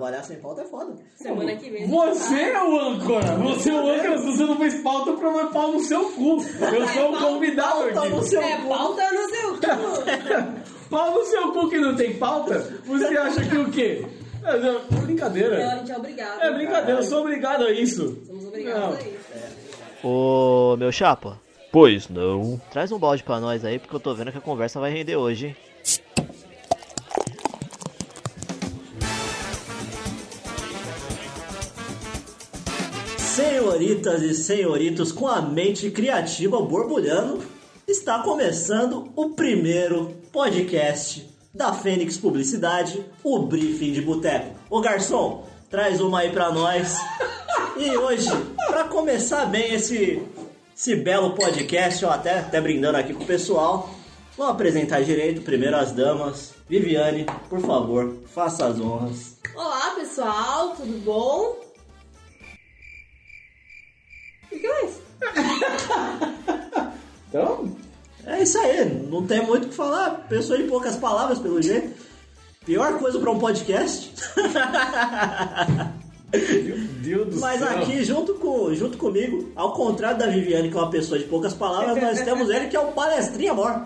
trabalhar sem pauta é foda. Semana que vem. Você é o âncora! Você é o âncora, se você não fez pauta, pra mais pau no seu cu. Eu sou o convidado Pauta no seu É, cu. pauta no seu cu. Pau no seu cu que não tem pauta? Você acha que o quê? É, não, é Não, brincadeira. a gente é obrigado. É brincadeira, eu sou obrigado a isso. Somos obrigados Não. a isso. Ô, meu chapa, Pois não. traz um balde pra nós aí, porque eu tô vendo que a conversa vai render hoje, hein? Senhoritas e senhoritos com a mente criativa borbulhando, está começando o primeiro podcast da Fênix Publicidade, o Briefing de Boteco. Ô garçom, traz uma aí pra nós. E hoje, pra começar bem esse, esse belo podcast, ó, até, até brindando aqui com o pessoal, vamos apresentar direito, primeiro as damas. Viviane, por favor, faça as honras. Olá, pessoal, tudo bom? O que mais? Então, É isso aí, não tem muito o que falar. Pessoa em poucas palavras, pelo jeito. Pior coisa pra um podcast. meu Deus do Mas céu. aqui, junto, com, junto comigo, ao contrário da Viviane, que é uma pessoa de poucas palavras, nós temos ele que é o palestrinha amor.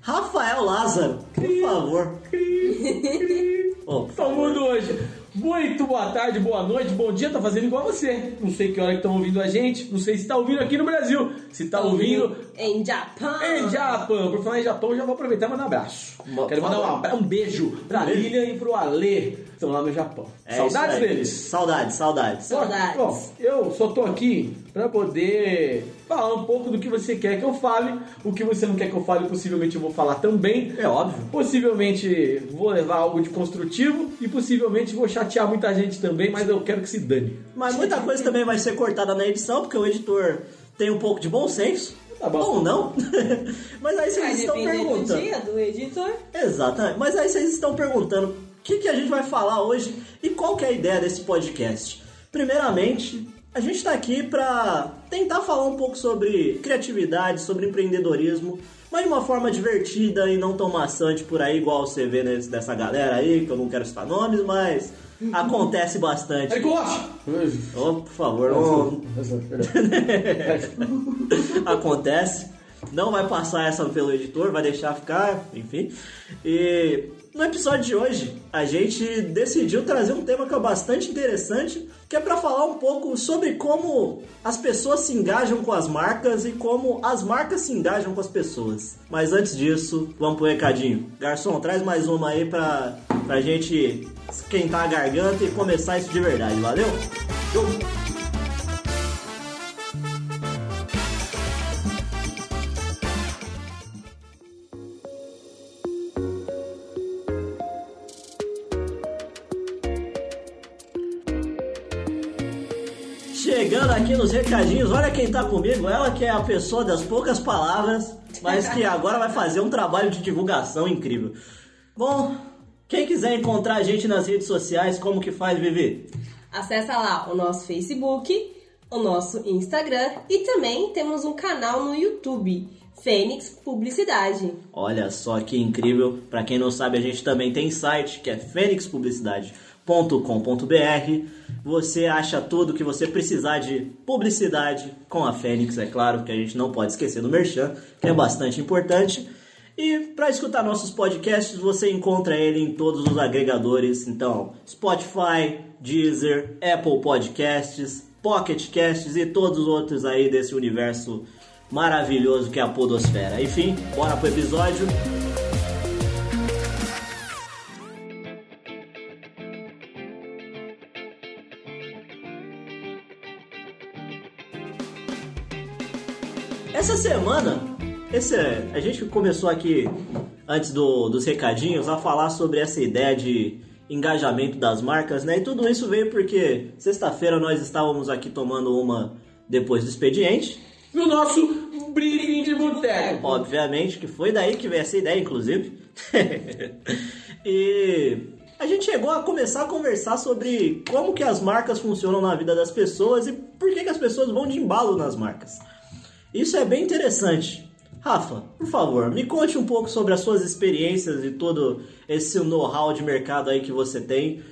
Rafael Lázaro, por favor. Ô, por Todo favor. mundo hoje. Muito boa tarde, boa noite, bom dia, tá fazendo igual você. Não sei que hora que estão ouvindo a gente, não sei se tá ouvindo aqui no Brasil, se tá ouvindo Em Japão. em Japão. Por falar em Japão, já vou aproveitar e mandar um abraço. Quero mandar um, abra- um beijo pra. Lilian e pro Alê, estão lá no Japão. É Saudades deles. Saudades, saudades. Saudades. Bom, eu só tô aqui pra poder falar um pouco do que você quer que eu fale. O que você não quer que eu fale, possivelmente eu vou falar também. É óbvio. Possivelmente vou levar algo de construtivo e possivelmente vou chatear muita gente também, mas eu quero que se dane. Mas muita coisa também vai ser cortada na edição, porque o editor tem um pouco de bom senso. Tá bom. Ou não. Mas aí Vai vocês estão depender do perguntando. dia do editor. Exatamente. Mas aí vocês estão perguntando que, que a gente vai falar hoje e qual que é a ideia desse podcast. Primeiramente, a gente está aqui para tentar falar um pouco sobre criatividade, sobre empreendedorismo, mas de uma forma divertida e não tão maçante por aí, igual você vê nesse- dessa galera aí, que eu não quero citar nomes, mas acontece bastante. Rocha! Oh, por favor, não, acontece. Não vai passar essa pelo editor, vai deixar ficar, enfim. E no episódio de hoje, a gente decidiu trazer um tema que é bastante interessante, que é para falar um pouco sobre como as pessoas se engajam com as marcas e como as marcas se engajam com as pessoas. Mas antes disso, vamos pro recadinho. Garçom, traz mais uma aí pra, pra gente esquentar a garganta e começar isso de verdade, valeu? Show! Aqui nos recadinhos, olha quem tá comigo, ela que é a pessoa das poucas palavras, mas que agora vai fazer um trabalho de divulgação incrível. Bom, quem quiser encontrar a gente nas redes sociais, como que faz, Vivi? Acessa lá o nosso Facebook, o nosso Instagram e também temos um canal no YouTube, Fênix Publicidade. Olha só que incrível. Pra quem não sabe, a gente também tem site que é fênixpublicidade.com.br. Você acha tudo que você precisar de publicidade com a Fênix, é claro, que a gente não pode esquecer do Merchan, que é bastante importante. E para escutar nossos podcasts, você encontra ele em todos os agregadores, então Spotify, Deezer, Apple Podcasts, Pocket Casts e todos os outros aí desse universo maravilhoso que é a podosfera. Enfim, bora pro episódio. Semana, esse, a gente começou aqui, antes do- dos recadinhos, a falar sobre essa ideia de engajamento das marcas, né? E tudo isso veio porque sexta-feira nós estávamos aqui tomando uma depois do expediente. No nosso briefing de boteco. Obviamente que foi daí que veio essa ideia, inclusive. e a gente chegou a começar a conversar sobre como que as marcas funcionam na vida das pessoas e por que, que as pessoas vão de embalo nas marcas. Isso é bem interessante. Rafa, por favor, me conte um pouco sobre as suas experiências e todo esse know-how de mercado aí que você tem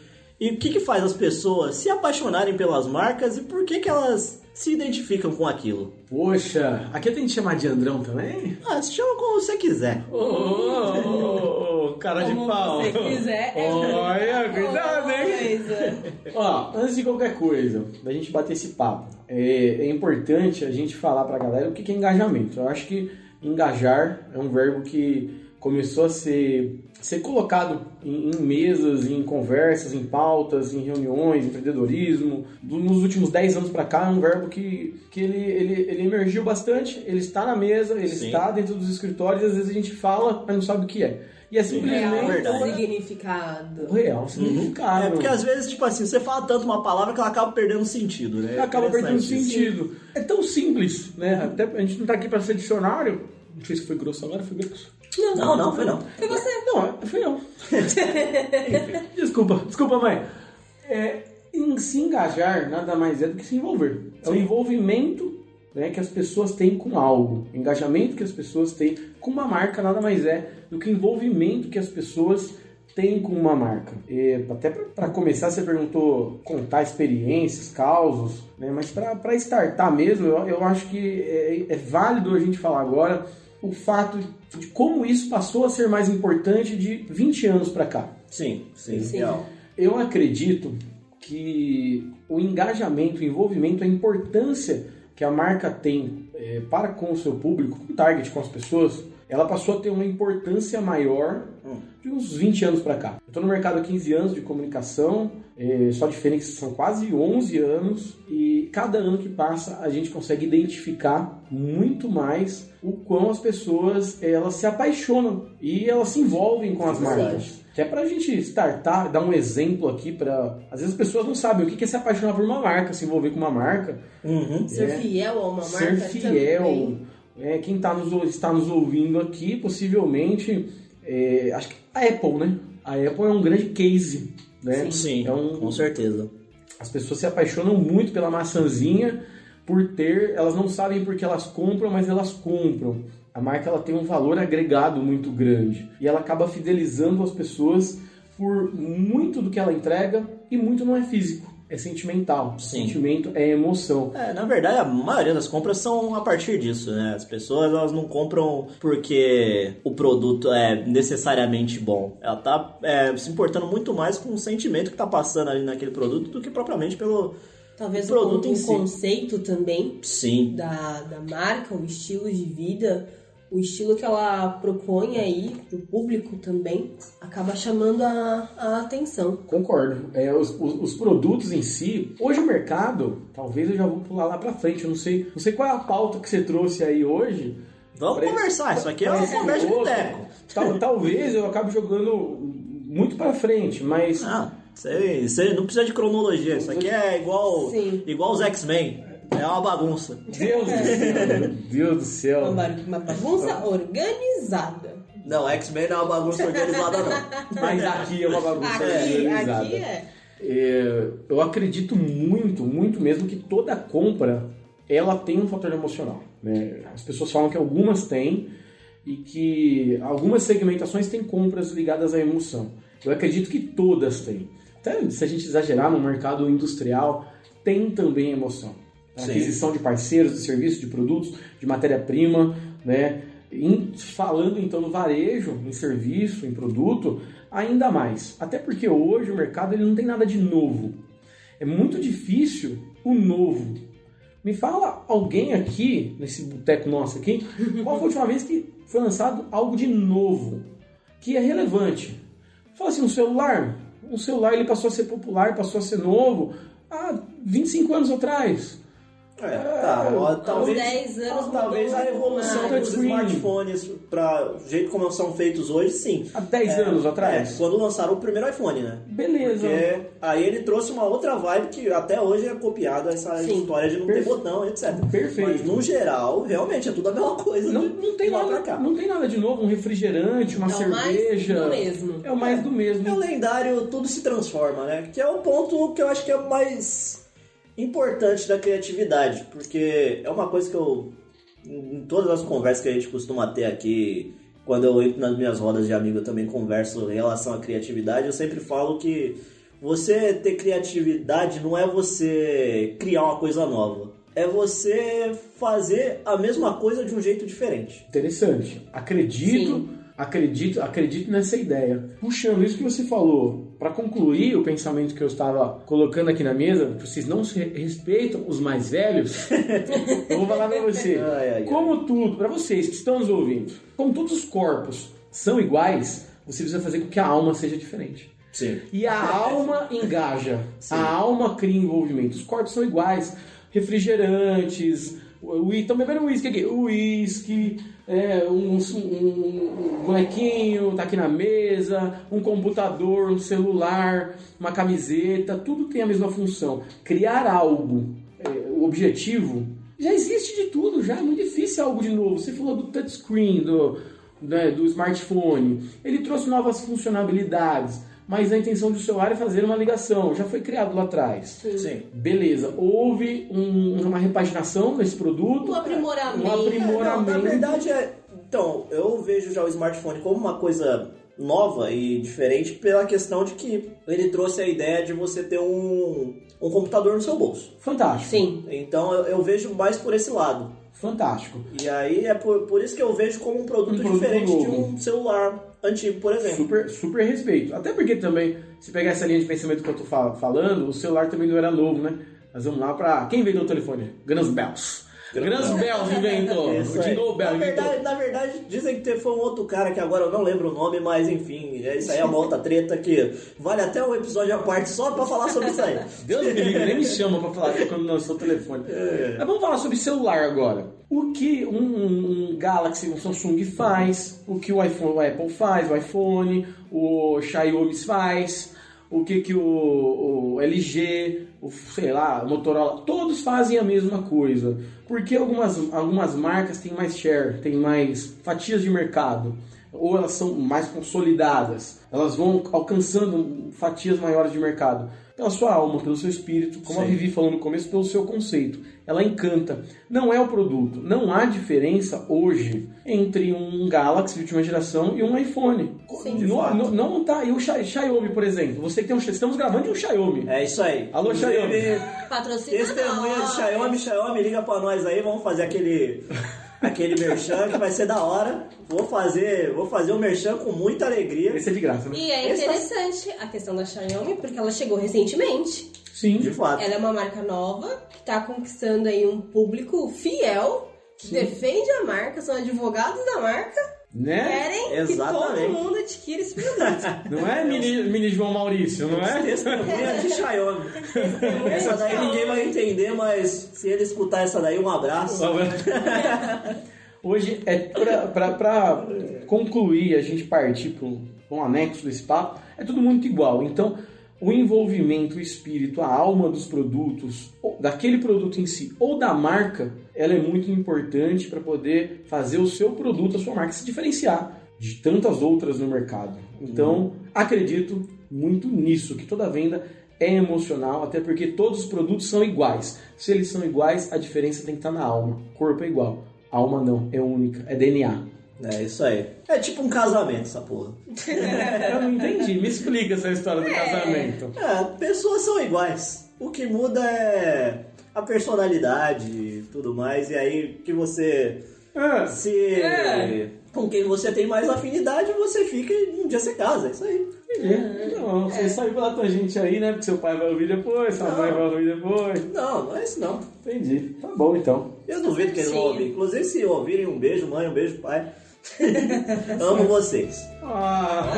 E o que, que faz as pessoas se apaixonarem pelas marcas e por que, que elas se identificam com aquilo? Poxa, aqui tem que chamar de Andrão também? Ah, se chama como você quiser. Ô, ô, ô, cara de Como pau. você quiser. é Olha, cuidado, hein? Coisa. Ó, antes de qualquer coisa, da gente bater esse papo, é, é importante a gente falar pra galera o que é engajamento. Eu acho que engajar é um verbo que começou a ser, ser colocado em, em mesas, em conversas, em pautas, em reuniões, empreendedorismo. Do- nos últimos 10 anos pra cá é um verbo que, que ele, ele, ele emergiu bastante, ele está na mesa, ele Sim. está dentro dos escritórios, às vezes a gente fala, mas não sabe o que é. E é simplesmente Real verdade. significado. real significado. É porque às vezes, tipo assim, você fala tanto uma palavra que ela acaba perdendo sentido, né? acaba perdendo sentido. É tão simples, né? Até a gente não tá aqui pra ser dicionário. Não sei se foi grosso agora, foi grosso. Não, não, foi não. Foi você. Não, foi não. desculpa, desculpa, mãe. É, em se engajar nada mais é do que se envolver. É o envolvimento né, que as pessoas têm com algo. O engajamento que as pessoas têm com uma marca nada mais é do que o envolvimento que as pessoas têm com uma marca. É, até para começar, você perguntou contar experiências, causos, né, mas para startar mesmo, eu, eu acho que é, é válido a gente falar agora o fato de como isso passou a ser mais importante de 20 anos para cá. Sim, sim, Sim. real. Eu acredito que o engajamento, o envolvimento, a importância que a marca tem eh, para com o seu público, com o target, com as pessoas, ela passou a ter uma importância maior de uns 20 anos para cá. Eu estou no mercado há 15 anos de comunicação, eh, só de Fênix são quase 11 anos e cada ano que passa a gente consegue identificar muito mais o quão as pessoas elas se apaixonam e elas se envolvem com as Sim. marcas. Até pra gente startar, dar um exemplo aqui para Às vezes as pessoas não sabem o que é se apaixonar por uma marca, se envolver com uma marca, Uhum. Ser É. fiel a uma marca ser fiel. também. É, quem tá nos, está nos ouvindo aqui, possivelmente, é, acho que a Apple, né? A Apple é um grande case, né? Sim, É um, com certeza. as pessoas se apaixonam muito pela maçãzinha por ter, elas não sabem porque elas compram, mas elas compram. A marca ela tem um valor agregado muito grande e ela acaba fidelizando as pessoas por muito do que ela entrega e muito não é físico, é sentimental. Sim. Sentimento é emoção. É, na verdade, a maioria das compras são a partir disso, né? As pessoas elas não compram porque o produto é necessariamente bom. Ela tá é, se importando muito mais com o sentimento que tá passando ali naquele produto do que propriamente pelo Talvez o produto o, em o si. conceito também Sim. da, da marca, o estilo de vida, o estilo que ela propõe aí pro público também, acaba chamando a, a atenção. Concordo. É, os, os- os produtos em si, hoje o mercado, talvez eu já vou pular lá pra frente. Eu não sei, não sei qual é a pauta que você trouxe aí hoje. Vamos Pra- conversar, isso aqui é uma conversa de boteco. Tal- talvez eu acabe jogando muito pra frente, mas Ah, não precisa de cronologia, isso aqui é igual, Sim. igual os X-Men. É uma bagunça. Deus do céu, Deus do céu. Uma bagunça organizada. Não, X-Men não é uma bagunça organizada, não. Mas aqui é uma bagunça Aqui, organizada. aqui é. É, eu acredito muito, muito mesmo que toda compra ela tem um fator emocional. né? As pessoas falam que algumas têm e que algumas segmentações têm compras ligadas à emoção. Eu acredito que todas têm. Até se a gente exagerar no mercado industrial, tem também emoção. Sim. aquisição de parceiros, de serviços, de produtos, de matéria-prima, né? Em- falando então no varejo, em serviço, em produto, ainda mais. Até porque hoje o mercado ele não tem nada de novo. É muito difícil o novo. Me fala alguém aqui, nesse boteco nosso aqui, qual foi a última vez que foi lançado algo de novo, que é relevante? Fala assim, um celular. Um celular ele passou a ser popular, passou a ser novo há 25 anos atrás. É, tá, ó, talvez, 10 anos talvez a evolução muito dos smartphones para o jeito como são feitos hoje, sim. Há 10 É, anos é, atrás? quando lançaram o primeiro iPhone, né? Beleza. Porque aí ele trouxe uma outra vibe que até hoje é copiada essa Sim. história de não ter Perfe- botão, etc. Perfeito. Mas no geral, realmente é tudo a mesma coisa. Não, de- não, tem de lá nada, pra cá. não tem nada de novo, um refrigerante, uma É o mais cerveja. do mesmo. É o mais do mesmo. É o lendário, tudo se transforma, né? Que é o ponto que eu acho que é o mais importante da criatividade, porque é uma coisa que eu, em todas as conversas que a gente costuma ter aqui, quando eu entro nas minhas rodas de amigo eu também converso em relação à criatividade, eu sempre falo que você ter criatividade não é você criar uma coisa nova. É você fazer a mesma coisa de um jeito diferente. Interessante. Acredito, Sim. acredito, acredito nessa ideia. Puxando isso que você falou, para concluir o pensamento que eu estava colocando aqui na mesa, vocês não se respeitam os mais velhos, eu vou falar para você. Ai, ai, ai. Como tudo, para vocês que estão nos ouvindo, como todos os corpos são iguais, você precisa fazer com que a alma seja diferente. Sim. E a alma engaja, a alma cria envolvimento. Os corpos são iguais. Refrigerantes, estão bebendo uísque aqui. Uísque, é, um, um- um bonequinho tá aqui na mesa, um computador, um celular, uma camiseta, tudo tem a mesma função. Criar algo, é, o objetivo, já existe de tudo, já é muito difícil algo de novo. Você falou do touchscreen, do, né, do smartphone. Ele trouxe novas funcionalidades, mas a intenção do celular é fazer uma ligação. Já foi criado lá atrás. Sim. Beleza, houve um- uma repaginação nesse produto. Um aprimoramento. Um aprimoramento. Não, na verdade é. Então, eu vejo já o smartphone como uma coisa nova e diferente pela questão de que ele trouxe a ideia de você ter um, um computador no seu bolso. Fantástico. Sim. Então eu, eu vejo mais por esse lado. Fantástico. E aí é por, por isso que eu vejo como um produto, Um produto diferente de novo. um celular antigo, por exemplo. Super, super respeito. Até porque também, se pegar essa linha de pensamento que eu tô fa- falando, o celular também não era novo, né? Nós vamos lá pra. Quem inventou o telefone? Guns Bells. Guns Bells inventou. Jingle na, Bell inventou. verdade, na verdade, dizem que foi um outro cara que agora eu não lembro o nome, mas enfim, é- isso aí é uma outra treta que vale até um episódio à parte só pra falar sobre isso aí. Deus me livre, nem me chama pra falar quando lançou o telefone. Mas vamos falar sobre celular agora. O que um, um Galaxy, um Samsung faz, o que o iPhone, o Apple faz, o iPhone, o Xiaomi faz, o que que o, o LG, o, sei lá, o Motorola, todos fazem a mesma coisa. Porque algumas, algumas marcas têm mais share, têm mais fatias de mercado ou elas são mais consolidadas, elas vão alcançando fatias maiores de mercado. Pela sua alma, pelo seu espírito, como a Sim. Vivi falou no começo, pelo seu conceito. Ela encanta. Não é o produto. Não há diferença hoje entre um Galaxy de última geração e um iPhone. Sim. Não, não, não tá. E o Xi- Xiaomi, por exemplo. Você que tem um. Estamos gravando de um Xiaomi. É isso aí. Alô, Xiaomi. Patrocina Testemunha de. Xiaomi, Xiaomi, liga pra nós aí, vamos fazer aquele aquele merchan que vai ser da hora. Vou fazer, vou fazer o merchan com muita alegria. Esse é de graça, né? E é tá- interessante a questão da Xiaomi, porque ela chegou recentemente. Sim. De fato. Ela é uma marca nova, que está conquistando aí um público fiel, que Sim. defende a marca, são advogados da marca, Né? querem Exatamente. que todo mundo adquira esse produto. Não é mini, mini João Maurício, não é? Testemunha de Xiaomi. Essa daí ninguém vai entender, mas se ele escutar essa daí, um abraço. Hoje, é para concluir, a gente partir para um anexo desse papo, é tudo muito igual. Então, o envolvimento, o espírito, a alma dos produtos, daquele produto em si, ou da marca, ela é muito importante para poder fazer o seu produto, a sua marca se diferenciar de tantas outras no mercado. Então, acredito muito nisso, que toda venda é emocional, até porque todos os produtos são iguais. Se eles são iguais, a diferença tem que estar na alma. Corpo é igual. Alma não, é única, é DNA. É isso aí. É tipo um casamento, essa porra. Eu não entendi, me explica essa história do casamento. É, pessoas são iguais. O que muda é a personalidade e tudo mais. E aí que você É, se. É. Com quem você tem mais afinidade, você fica e um dia você casa. É isso aí. entendi. Não, você saiu pela tangente aí, né? Porque seu pai vai ouvir depois, sua Não. mãe vai ouvir depois. Não, não é isso não. Entendi. Tá bom então. Eu duvido que eles vão Sim. ouvir. Inclusive, se ouvirem, um beijo, mãe, um beijo, pai. Amo vocês. Ah.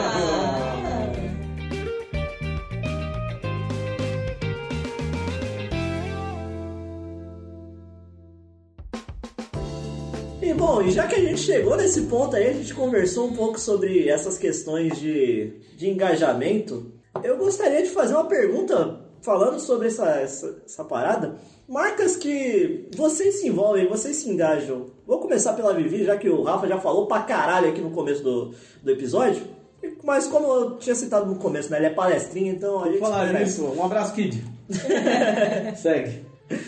E bom, e já que a gente chegou nesse ponto aí, a gente conversou um pouco sobre essas questões de, de engajamento. Eu gostaria de fazer uma pergunta falando sobre essa, essa, essa parada. Marcas que vocês se envolvem, vocês se engajam. Vou começar pela Vivi, já que o Rafa já falou pra caralho aqui no começo do, do episódio. Mas como eu tinha citado no começo, né? Ele é palestrinha, então a gente falar isso. Um abraço, Kid. Segue.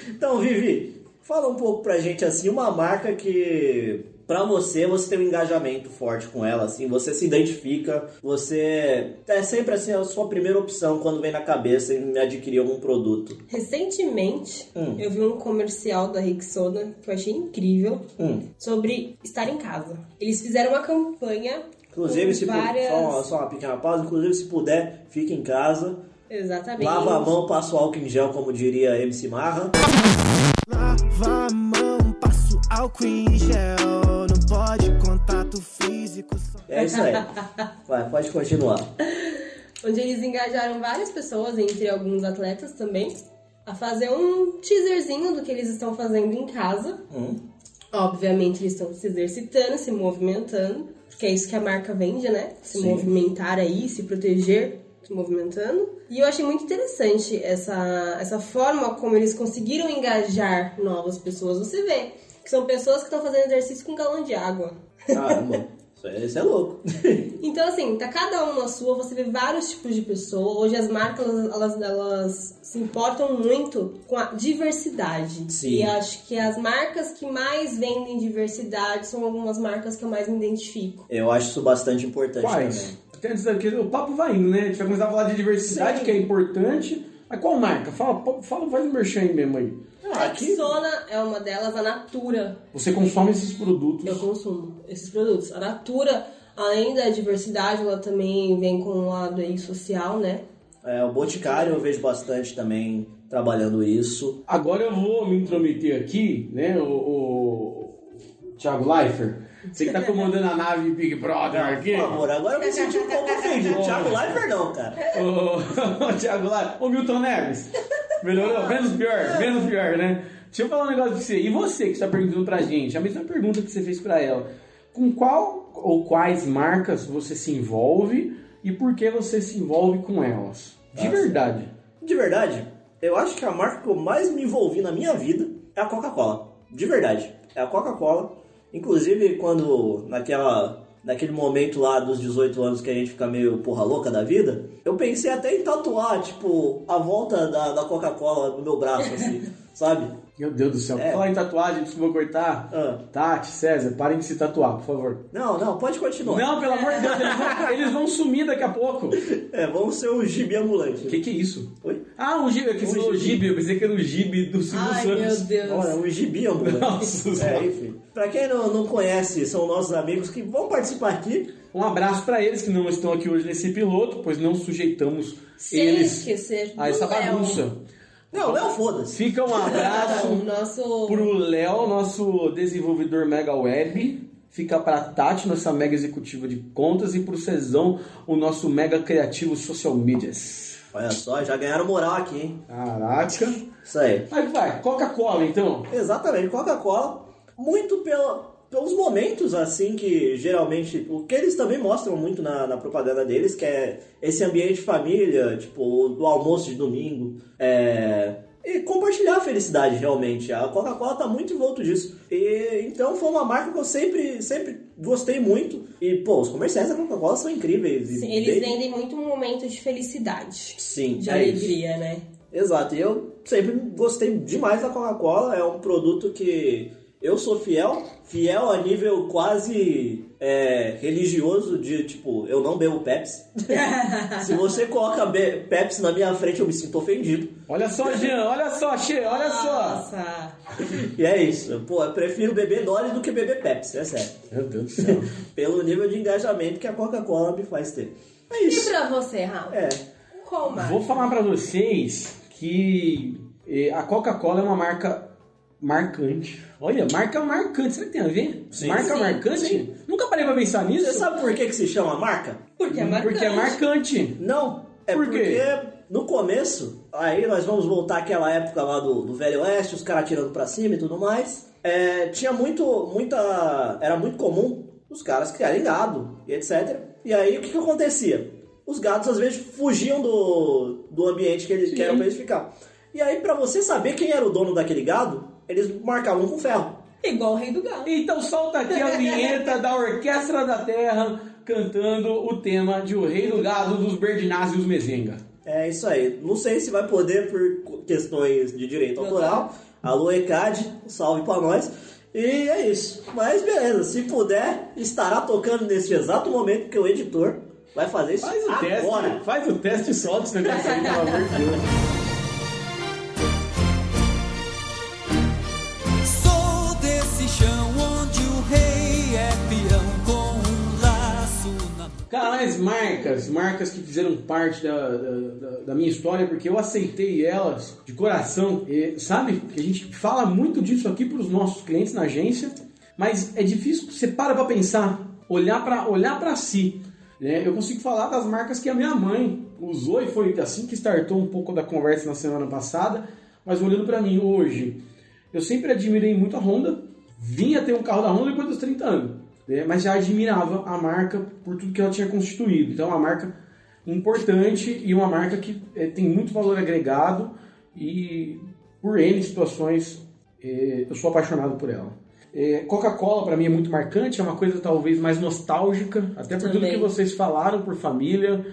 Então, Vivi, fala um pouco pra gente assim, uma marca que pra você, você tem um engajamento forte com ela, assim, você se identifica, você é sempre assim a sua primeira opção quando vem na cabeça em adquirir algum produto. Recentemente, Hum. eu vi um comercial da Rexona que eu achei incrível Hum. sobre estar em casa. Eles fizeram uma campanha Inclusive, com se várias... só, uma- só uma pequena pausa, inclusive se puder, fique em casa, Exatamente. lava a mão, passa o álcool em gel, como diria MC Marra. Lava a mão, passo álcool em gel. É isso aí. Vai, pode continuar. onde eles engajaram várias pessoas, entre alguns atletas também, a fazer um teaserzinho do que eles estão fazendo em casa. Hum. Obviamente eles estão se exercitando, se movimentando, porque é isso que a marca vende, né? Se Sim. movimentar aí, se proteger, se movimentando. E eu achei muito interessante essa, essa forma como eles conseguiram engajar novas pessoas. Você vê que são pessoas que estão fazendo exercício com galão de água. Caramba, isso é, louco. Então, assim, tá cada um na sua, você vê vários tipos de pessoa. Hoje as marcas, elas, elas se importam muito com a diversidade. Sim. E acho que as marcas que mais vendem diversidade são algumas marcas que eu mais me identifico. Eu acho isso bastante importante Quais? também. Quer dizer que o papo vai indo, né? A gente vai começar a falar de diversidade, Sim. que é importante. Mas qual marca? Fala, fala faz um merchan aí mesmo aí. Ah, a aqui, Rexona é uma delas, a Natura. Você consome esses produtos. Eu consumo esses produtos. A Natura, além da diversidade, ela também vem com um lado aí social, né? é, o Boticário eu vejo bastante também trabalhando isso. Agora eu vou me intrometer aqui, né? O, o Thiago Leifert. Você que tá comandando a nave Big Brother aqui. Por favor, agora eu me senti um pouco ofendido. Thiago Leifert não, cara. Ô, Thiago Leifert. Ô, Milton Neves. Melhorou? Menos pior, menos pior, né? Deixa eu falar um negócio pra você. E você que está perguntando pra gente, a mesma pergunta que você fez pra ela. Com qual ou quais marcas você se envolve e por que você se envolve com elas? De Nossa. verdade. De verdade, eu acho que a marca que eu mais me envolvi na minha vida é a Coca-Cola. De verdade, é a Coca-Cola. Inclusive, quando naquela, naquele momento lá dos 18 anos que a gente fica meio porra louca da vida, eu pensei até em tatuar, tipo, a volta da, da Coca-Cola no meu braço, assim, sabe? Meu Deus do céu. É. Falar em tatuagem, desculpa cortar. Ah. Tati, César, parem de se tatuar, por favor. Não, não, pode continuar. Não, pelo amor de Deus, eles vão, eles vão sumir daqui a pouco. O É, vamos ser o gibi ambulante. que, que é isso? Oi? Ah, um gibe, aqui você Um falou gibi. gibe, eu pensei que era o gibe do Silvio Ai, Santos. meu Deus. Olha, um gibi ambulante. Nossa é, Senhora. enfim. Pra quem não, não conhece, são nossos amigos que vão participar aqui. Um abraço pra eles que não estão aqui hoje nesse piloto, pois não sujeitamos Sem eles esquecer a essa Léo. bagunça. Não, Léo, foda-se. Fica um abraço nosso... pro Léo, nosso desenvolvedor Mega Web. Fica pra Tati, nossa mega executiva de contas, e pro Cezão, o nosso mega criativo social medias. Olha só, já ganharam moral aqui, hein? Caraca. Isso aí. Aí vai, Coca-Cola então. Exatamente, Coca-Cola, muito pela, pelos momentos assim que geralmente, o que eles também mostram muito na, na propaganda deles, que é esse ambiente de família, tipo, do almoço de domingo, é, e compartilhar a felicidade realmente. A Coca-Cola tá muito envolto disso. E então foi uma marca que eu sempre, sempre gostei muito. E, pô, os comerciais da Coca-Cola são incríveis. Sim, eles bem- vendem muito um momento de felicidade. Sim, De é isso. alegria, né? Exato, e eu sempre gostei demais da Coca-Cola, é um produto que eu sou fiel, fiel a nível quase é, religioso de tipo, eu não bebo Pepsi. Se você coloca Pepsi na minha frente, eu me sinto ofendido. Olha só, Jean, olha só, Che, olha só. Nossa! E é isso, pô, eu prefiro beber Dolly do que beber Pepsi, é sério. Meu Deus do céu. Pelo nível de engajamento que a Coca-Cola me faz ter. É E isso. pra você, Rafa? É. Qual marca? Vou falar pra vocês que eh, a Coca-Cola é uma marca marcante. Olha, marca marcante. Será que tem a ver? Sim. marca Sim, marcante? sim. Nunca parei pra pensar nisso. Você sabe por que, que se chama marca? Porque é marcante. Porque é marcante. Não, é Por quê? porque no começo, aí nós vamos voltar àquela época lá do, do Velho Oeste, os caras tirando pra cima e tudo mais. É, tinha muito, muita. Era muito comum os caras criarem gado e etc. E aí o que, que acontecia? Os gados às vezes fugiam do, do ambiente que eles Sim. que eram pra eles ficar. E aí, pra você saber quem era o dono daquele gado, eles marcavam com ferro. Igual o rei do galo. Então solta aqui a vinheta da Orquestra da Terra cantando o tema de O Rei do Gado dos Berdinazzi e os Mezenga. É isso aí. Não sei se vai poder por questões de direito autoral. Alô, ECAD, um salve pra nós. E é isso. Mas beleza, se puder, estará tocando nesse exato momento que o editor vai fazer isso Faz o agora. teste, faz o teste e solta esse negócio aí, pelo amor de Deus. Canais, marcas, marcas que fizeram parte da, da, da- minha história, porque eu aceitei elas de coração. E, sabe, a gente fala muito disso aqui para os nossos clientes na agência, mas é difícil, você para para pensar, olhar para olhar si. né? Eu consigo falar das marcas que a minha mãe usou e foi assim que startou um pouco da conversa na semana passada, mas olhando para mim hoje, eu sempre admirei muito a Honda, vinha ter um carro da Honda depois dos 30 anos, né? mas já admirava a marca por tudo que ela tinha constituído. Então, é uma marca importante e uma marca que eh, tem muito valor agregado e por N situações eh, eu sou apaixonado por ela. Eh, Coca-Cola para mim é muito marcante, é uma coisa talvez mais nostálgica, até por tudo Também. que vocês falaram, por família,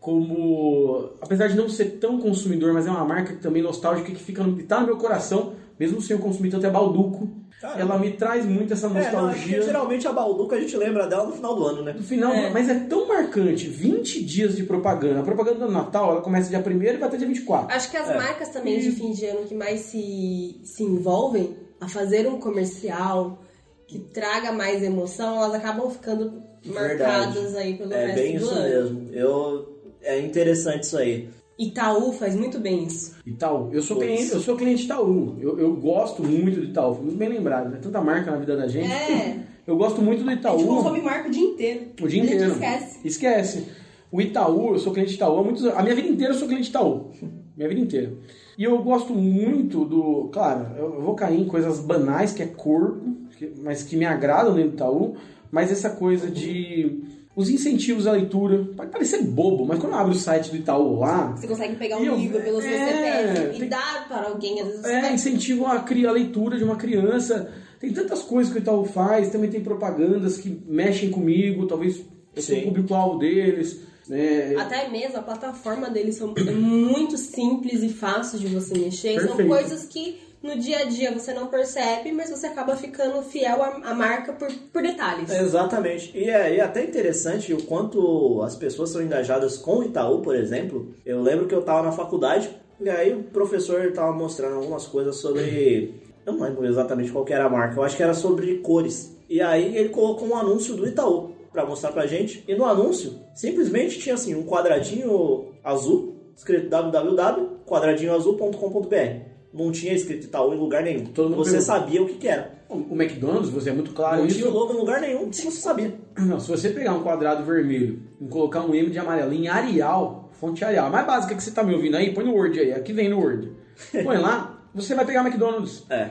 como apesar de não ser tão consumidor, mas é uma marca que também nostálgica que fica no, tá no meu coração, mesmo sem eu consumir tanto é Balduco. Caramba. Ela me traz muito essa É, não, é nostalgia. geralmente a Balduca a gente lembra dela no final do ano, né? No final, É. mas é tão marcante, 20 dias de propaganda. A propaganda do Natal, ela começa dia 1 e vai até dia 24. Acho que as É. marcas também de fim de ano que mais se, se envolvem a fazer um comercial que traga mais emoção, elas acabam ficando marcadas aí pelo É resto bem do isso ano. mesmo. Eu, é interessante isso aí. Itaú faz muito bem isso. Itaú. Eu sou Pois. cliente, eu sou cliente Itaú. Eu, eu gosto muito do Itaú. Foi muito bem lembrado, né? Tanta marca na vida da gente. É. Eu gosto muito do A Itaú. gente consome marca o dia inteiro. O dia A gente inteiro. esquece. Esquece. O Itaú, eu sou cliente Itaú há muitos anos. A minha vida inteira eu sou cliente de Itaú. Minha vida inteira. E eu gosto muito do. Claro, eu vou cair em coisas banais, que é corpo, mas que me agradam dentro do Itaú. Mas essa coisa de. Os incentivos à leitura. Pode parecer bobo, mas quando eu abro o site do Itaú lá. Você consegue pegar E eu- um livro pelo seu é, CPF e tem- dar para alguém. Às vezes É, incentivo a criar a leitura de uma criança. Tem tantas coisas que o Itaú faz, também tem propagandas que mexem comigo, talvez eu sou o público-alvo deles. Né? Até mesmo a plataforma deles são, é muito simples e fácil de você mexer. São Perfeito. coisas que no dia a dia você não percebe, mas você acaba ficando fiel à, marca por, por detalhes. Exatamente. E é, e é até interessante o quanto as pessoas são engajadas com o Itaú, por exemplo. Eu lembro que eu tava na faculdade e aí o professor tava mostrando algumas coisas sobre. Eu não lembro exatamente qual era a marca, eu acho que era sobre cores. E aí ele colocou um anúncio do Itaú pra mostrar pra gente. E no anúncio, simplesmente tinha assim um quadradinho azul, escrito www, quadradinho azul.com.br. Não tinha escrito Itaú em lugar nenhum. Todo mundo Você pergunta. sabia o que, que era. O McDonald's, você é muito claro não isso. tinha o logo em lugar nenhum, você sabia. Não, se você pegar um quadrado vermelho e colocar um M de amarelo em Arial, fonte Arial, a mais básica que você tá me ouvindo aí, põe no Word aí, aqui vem no Word. Põe lá, você vai pegar McDonald's. É.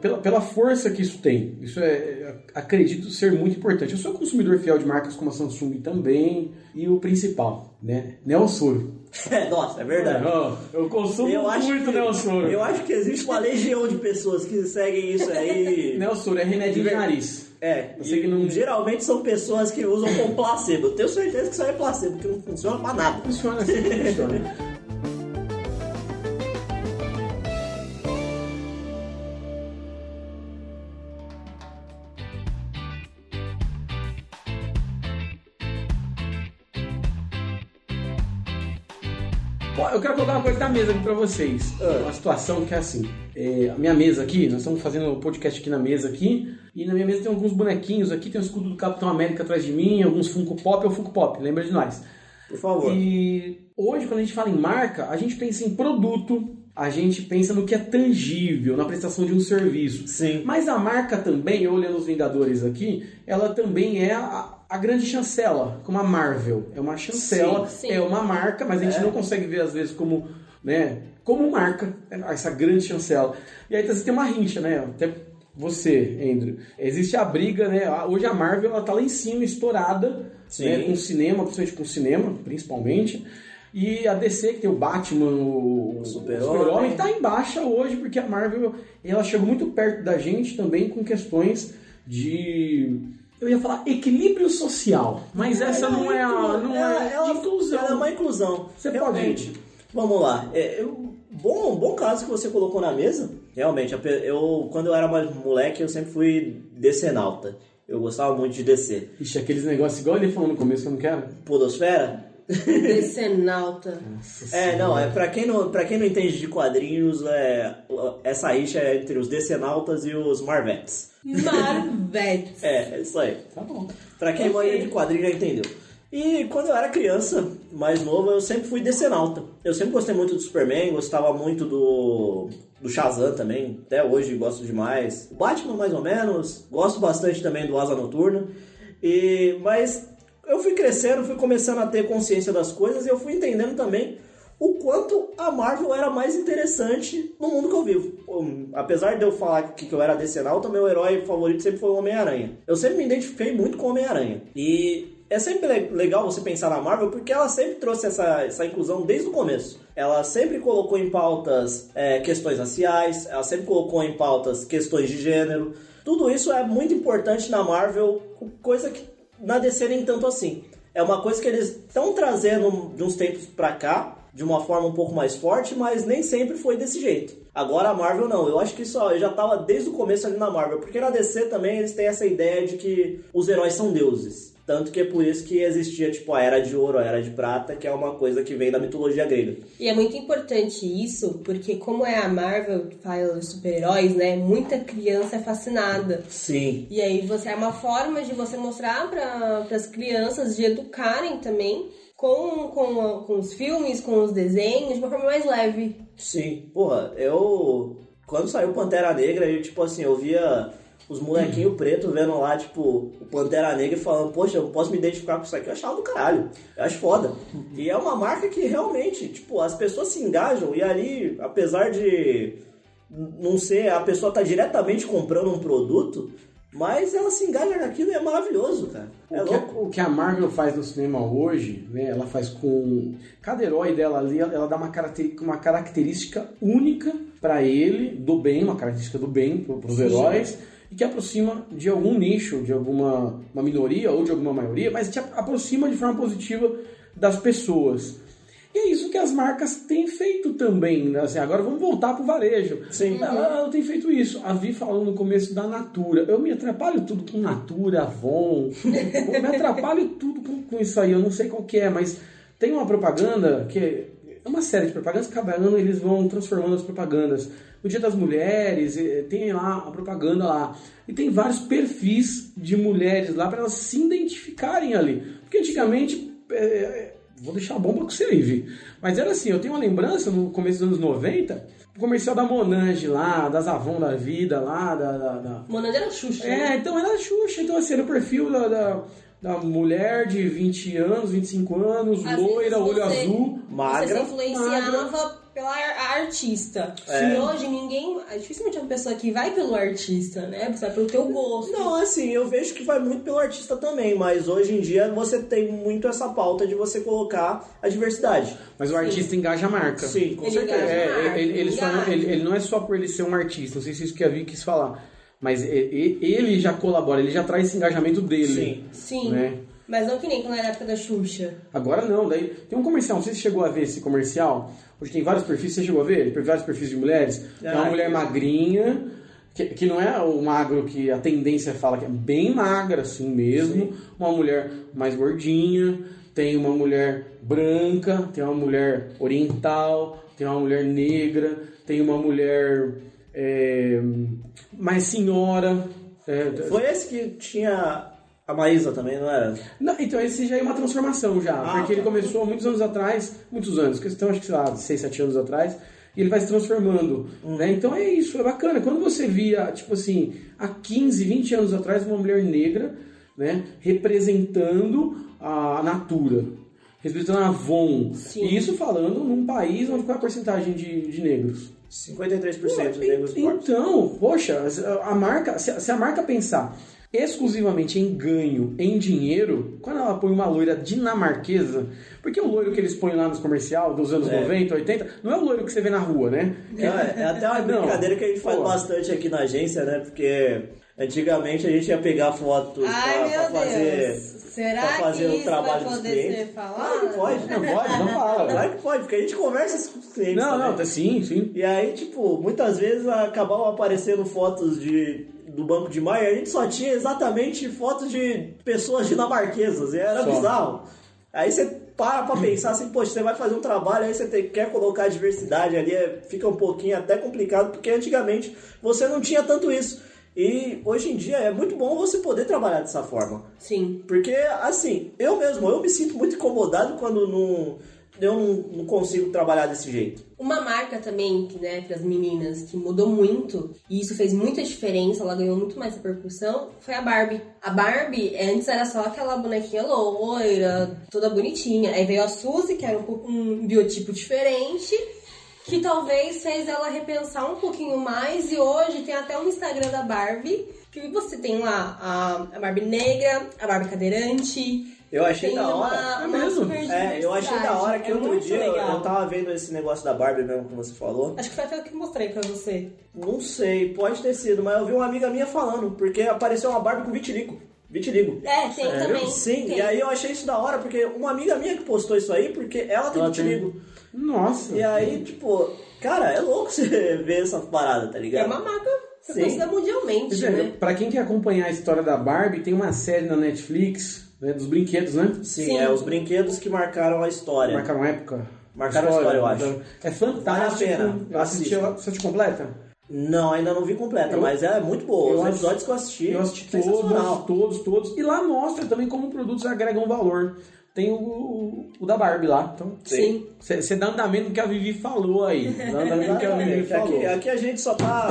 Pela, pela força que isso tem. Isso é, é, acredito ser muito importante. Eu sou consumidor fiel de marcas como a Samsung também. E o principal, né? Neossoro. É, nossa, é verdade. Ó, eu consumo Eu muito que, Neossoro. eu acho que existe uma legião de pessoas que seguem isso aí. Neossoro é remedinho de nariz. É, Você e que não- geralmente são pessoas que usam como placebo. Eu tenho certeza que isso aí é placebo, que não funciona pra nada. Funciona assim, funciona. colocar na mesa aqui pra vocês. Ah. Uma situação que é assim. é, a minha mesa aqui, nós estamos fazendo o podcast aqui na mesa aqui. E na minha mesa tem alguns bonequinhos aqui. Tem o escudo do Capitão América atrás de mim. Alguns Funko Pop. É o Funko Pop, lembra de nós. Por favor. E hoje, quando a gente fala em marca, a gente pensa em produto, a gente pensa no que é tangível, na prestação de um serviço. Sim. Mas a marca também, olhando os Vingadores aqui, ela também é a, a grande chancela, como a Marvel. É uma chancela, Sim, sim. é uma marca, mas a gente É. não consegue ver às vezes como, né, como marca, essa grande chancela. E aí você tem uma rincha, né? Até você, Andrew. Existe a briga, né? Hoje a Marvel ela tá lá em cima, estourada, Sim. né, com cinema, principalmente com cinema, principalmente. E a DC, que tem o Batman, o, Super-Homem. Super-Homem, tá em baixa hoje, porque a Marvel ela chegou muito perto da gente também com questões de. Eu ia falar equilíbrio social, mas essa não é a. Não é, ela, de inclusão. Ela é uma inclusão. Você Realmente. pode- Vamos lá. É, eu Bom, bom caso que você colocou na mesa. Realmente, eu quando eu era mais moleque, eu sempre fui decenalta. Eu gostava muito de descer. Ixi, aqueles negócios igual ele falou no começo que eu não quero. Podosfera? Decenalta. É, não, é pra quem não, pra quem não entende de quadrinhos, é, essa rixa é entre os decenautas e os Marvetes. Marvetes. É, é isso aí. Tá bom. Pra quem manja de quadrinho já entendeu. E quando eu era criança, mais novo, eu sempre fui decenalta. Eu sempre gostei muito do Superman, gostava muito do, do Shazam também. Até hoje gosto demais. Batman, mais ou menos. Gosto bastante também do Asa Noturna. E, mas eu fui crescendo, fui começando a ter consciência das coisas e eu fui entendendo também o quanto a Marvel era mais interessante no mundo que eu vivo. Um, apesar de eu falar que, eu era decenalta, meu herói favorito sempre foi o Homem-Aranha. Eu sempre me identifiquei muito com o Homem-Aranha. E é sempre le- legal você pensar na Marvel porque ela sempre trouxe essa, essa inclusão desde o começo. Ela sempre colocou em pautas é, questões raciais, ela sempre colocou em pautas questões de gênero. Tudo isso é muito importante na Marvel, coisa que na DC nem tanto assim. É uma coisa que eles estão trazendo de uns tempos pra cá, de uma forma um pouco mais forte, mas nem sempre foi desse jeito. Agora a Marvel não, eu acho que isso já tava desde o começo ali na Marvel, porque na DC também eles têm essa ideia de que os heróis são deuses. Tanto que é por isso que existia tipo a Era de Ouro, a Era de Prata, que é uma coisa que vem da mitologia grega. E é muito importante isso, porque como é a Marvel que fala os super-heróis, né? Muita criança é fascinada. Sim. E aí você é uma forma de você mostrar para as crianças de educarem também com, com, com os filmes, com os desenhos, de uma forma mais leve. Sim, porra, eu. Quando saiu Pantera Negra, eu, tipo assim, eu via os molequinhos pretos vendo lá, tipo, o Pantera Negra e falando, poxa, eu posso me identificar com isso aqui, eu achava do caralho. Eu acho foda. E é uma marca que realmente, tipo, as pessoas se engajam e ali, apesar de não ser, a pessoa tá diretamente comprando um produto, mas ela se engaja naquilo e é maravilhoso, cara. É o, que, louco. o que a Marvel faz no cinema hoje, né? Ela faz com cada herói dela ali, ela dá uma, caracter- uma característica única pra ele do bem, uma característica do bem para os heróis e que aproxima de algum nicho, de alguma uma minoria ou de alguma maioria, mas te aproxima de forma positiva das pessoas. E é isso que as marcas têm feito também. né? Assim, agora vamos voltar pro varejo. Sim. Ela, ela tem feito isso. A Vi falou no começo da Natura. Eu me atrapalho tudo com Natura, Avon. eu me atrapalho tudo com, com isso aí. Eu não sei qual que é, mas tem uma propaganda que é é uma série de propagandas. Cada ano eles vão transformando as propagandas. No Dia das Mulheres, tem lá a propaganda lá. E tem vários perfis de mulheres lá para elas se identificarem ali. Porque antigamente... eh, Vou deixar a bomba com você aí, Vi. Mas era assim, eu tenho uma lembrança no começo dos anos 90, o comercial da Monange lá, das Avon da vida lá, da. da, da- Monange era Xuxa. né? É, então era Xuxa, então assim, era o perfil da, da, da mulher de 20 anos, 25 anos, Às loira, olho você- azul. Magra, Você se influenciava pela ar- artista. É. E hoje ninguém. Dificilmente é uma pessoa que vai pelo artista, né? Você vai pelo teu gosto. Não, assim, eu vejo que vai muito pelo artista também, mas hoje em dia você tem muito essa pauta de você colocar a diversidade. Mas o artista engaja a marca. Sim, com Ele certeza. É, marca, ele, ele, só ele não é só por ele ser um artista, não sei se isso que a Vi quis falar. Mas ele já colabora, ele já traz esse engajamento dele. Sim. Sim. Né? Mas não que nem quando era a época da Xuxa. Agora não, daí tem um comercial, não sei se você chegou a ver esse comercial. Hoje tem vários perfis, você chegou a ver? Tem vários perfis de mulheres. Tem uma Ah, mulher magrinha, que, que não é o magro que a tendência fala que é bem magra assim mesmo. Uma mulher mais gordinha, tem uma mulher branca, tem uma mulher oriental, tem uma mulher negra, tem uma mulher é, mais senhora. é, Foi esse que tinha a Maísa também, não era? não, então esse já é uma transformação já, Ah, porque ele tá. começou há muitos anos atrás, muitos anos, questão acho que sei lá, 6, 7 anos atrás, e ele vai se transformando, Uhum. né? Então é isso, é bacana. Quando você via, tipo assim, há 15, 20 anos atrás, uma mulher negra, né, representando a Natura, representando a Avon, Sim. e isso falando num país onde qual é a porcentagem de, de negros? 53% dos negros mortos. Então, poxa, a marca, se a, marca pensar, exclusivamente em ganho, em dinheiro, quando ela põe uma loira dinamarquesa, porque o loiro que eles põem lá nos comercial dos anos É. 90, 80, não é o loiro que você vê na rua, né? É, é até uma Não. brincadeira que a gente faz Pô. bastante aqui na agência, né? Porque antigamente a gente ia pegar pra meu fazer. Deus. Será pra fazer que o isso trabalho vai dos poder clientes. ser falado? Claro que pode. Não pode, não fala. Claro que pode, porque a gente conversa com os clientes. Não, também. não, tá sim, sim. E aí, tipo, muitas vezes acabavam aparecendo fotos de, do Banco de Maio e a gente só tinha exatamente fotos de pessoas dinamarquesas. E era Só. bizarro. Aí você para pra pensar assim, poxa, você vai fazer um trabalho, aí você tem- quer colocar a diversidade ali, é- fica um pouquinho até complicado, porque antigamente você não tinha tanto isso. E hoje em dia é muito bom você poder trabalhar dessa forma. Sim. Porque, assim, eu mesmo, eu me sinto muito incomodado quando não, eu não, não consigo trabalhar desse jeito. Uma marca também, que, né, para as meninas, que mudou muito, e isso fez muita diferença, ela ganhou muito mais repercussão, foi a Barbie. A Barbie, antes era só aquela bonequinha loira, toda bonitinha. Aí veio a Suzy, que era um, pouco- um biotipo diferente, que talvez fez ela repensar um pouquinho mais, e hoje tem até um Instagram da Barbie, que você tem lá a, a Barbie negra, a Barbie cadeirante. Eu achei tem da hora. uma, É mesmo? É, eu achei da hora que. É outro dia eu- legal. eu tava vendo esse negócio da Barbie mesmo que você falou. Acho que foi até o que eu mostrei pra você. Não sei, pode ter sido, mas eu vi uma amiga minha falando, porque apareceu uma Barbie com vitiligo. Vitiligo. É, tem também. Sim, tem. e aí eu achei isso da hora, porque uma amiga minha que postou isso aí, porque ela tem Ela tem- vitiligo. Nossa. E aí, tipo, cara, é louco você ver essa parada, tá É ligado? uma marca reconhecida mundialmente, Quer dizer, né? Pra quem quer acompanhar a história da Barbie, tem uma série na Netflix, né, dos brinquedos, né? Sim, Sim. é os brinquedos que marcaram a história. Marcaram época. Marcaram a história, eu acho. É fantástico. Vale a pena. Eu assisti Assista. ela. Você te completa? Não, ainda não vi completa, Eu- mas é muito boa. eu Os assisti- episódios que eu assisti, Eu assisti todos, todos, todos. E lá mostra também como produtos agregam valor. Tem o, o, o da Barbie lá. Então, Sim. você dá andamento no que a Vivi falou aí. Dá andamento no que a Vivi Exatamente. falou. Aqui, aqui a gente só tá.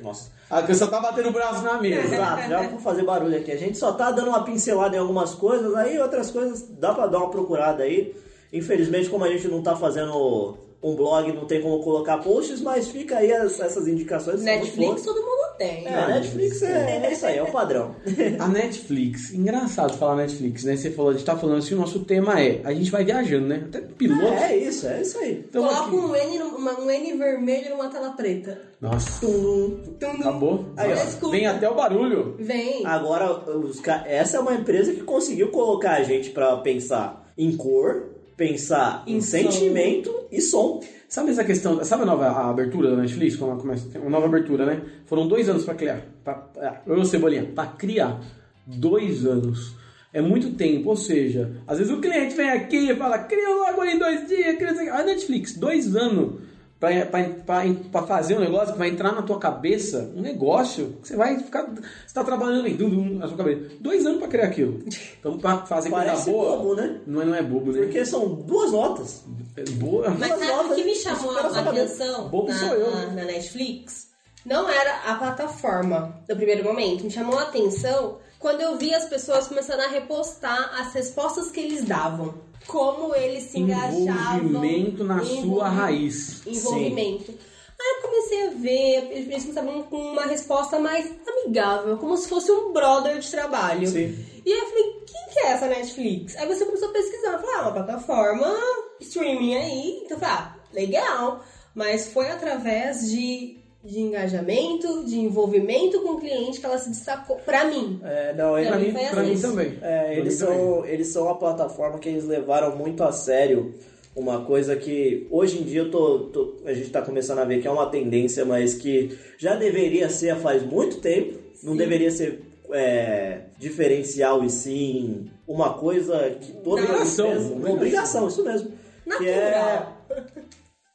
Nossa. A pessoa tá batendo o braço na mesa. Exato, já vou fazer barulho aqui. A gente só tá dando uma pincelada em algumas coisas, aí outras coisas dá pra dar uma procurada aí. Infelizmente, como a gente não tá fazendo um blog, não tem como colocar posts, mas fica aí as- essas indicações. Netflix todo mundo tem. É, Netflix é, é isso aí, é o padrão. A Netflix, engraçado falar Netflix, né? Você falou, a gente tá falando assim, o nosso tema é, a gente vai viajando, né? Até piloto. É isso, é isso aí. Então, Coloca aqui. um N, numa- um N vermelho numa tela preta. Nossa, Tum, tum. acabou. Aí, ó. Vem até o barulho. Vem. Agora, os essa é uma empresa que conseguiu colocar a gente pra pensar em cor, pensar em, Em som. sentimento e som. Sabe essa questão, sabe a nova a abertura da Netflix? Quando ela começa, uma nova abertura, né? Foram dois anos pra criar. Pra, ô, Cebolinha, pra criar. Dois anos. É muito tempo, ou seja, às vezes o cliente vem aqui e fala, cria logo em dois dias, cria isso aqui. A Netflix, dois anos pra fazer um negócio que vai entrar na tua cabeça, um negócio que você vai ficar. Você tá trabalhando aí, dum, dum, na sua cabeça. Dois anos pra criar aquilo. Então, pra fazer coisa Parece boa. bobo, né? Não é, não é bobo, né? Porque são duas notas. É boa. Mas Duas sabe o que me chamou a atenção Bobo na, sou eu. na- na Netflix? Não era a plataforma do primeiro momento. Me chamou a atenção quando eu vi as pessoas começando a repostar as respostas que eles davam. Como eles se engajavam. Envolvimento na sua raiz. Envolvimento. Aí eu comecei a ver, eles estavam com uma resposta mais amigável, como se fosse um brother de trabalho. Sim. E aí eu falei, quem que é essa Netflix? Aí você começou a pesquisar, eu falei, ah, uma plataforma streaming aí. Então eu falei, ah, legal. Mas foi através de, de engajamento, de envolvimento com o cliente que ela se destacou pra mim. É, não, ele- Pra mim mim, foi pra mim assim. também. É, Pra eles mim também. são, eles são uma plataforma que eles levaram muito a sério uma coisa que hoje em dia eu tô, tô- a gente tá começando a ver que é uma tendência, mas que já deveria ser faz muito tempo, não Sim. deveria ser é, diferencial e sim uma coisa que toda Obrigação, empresa- obrigação. uma obrigação, isso mesmo. Que é Natural.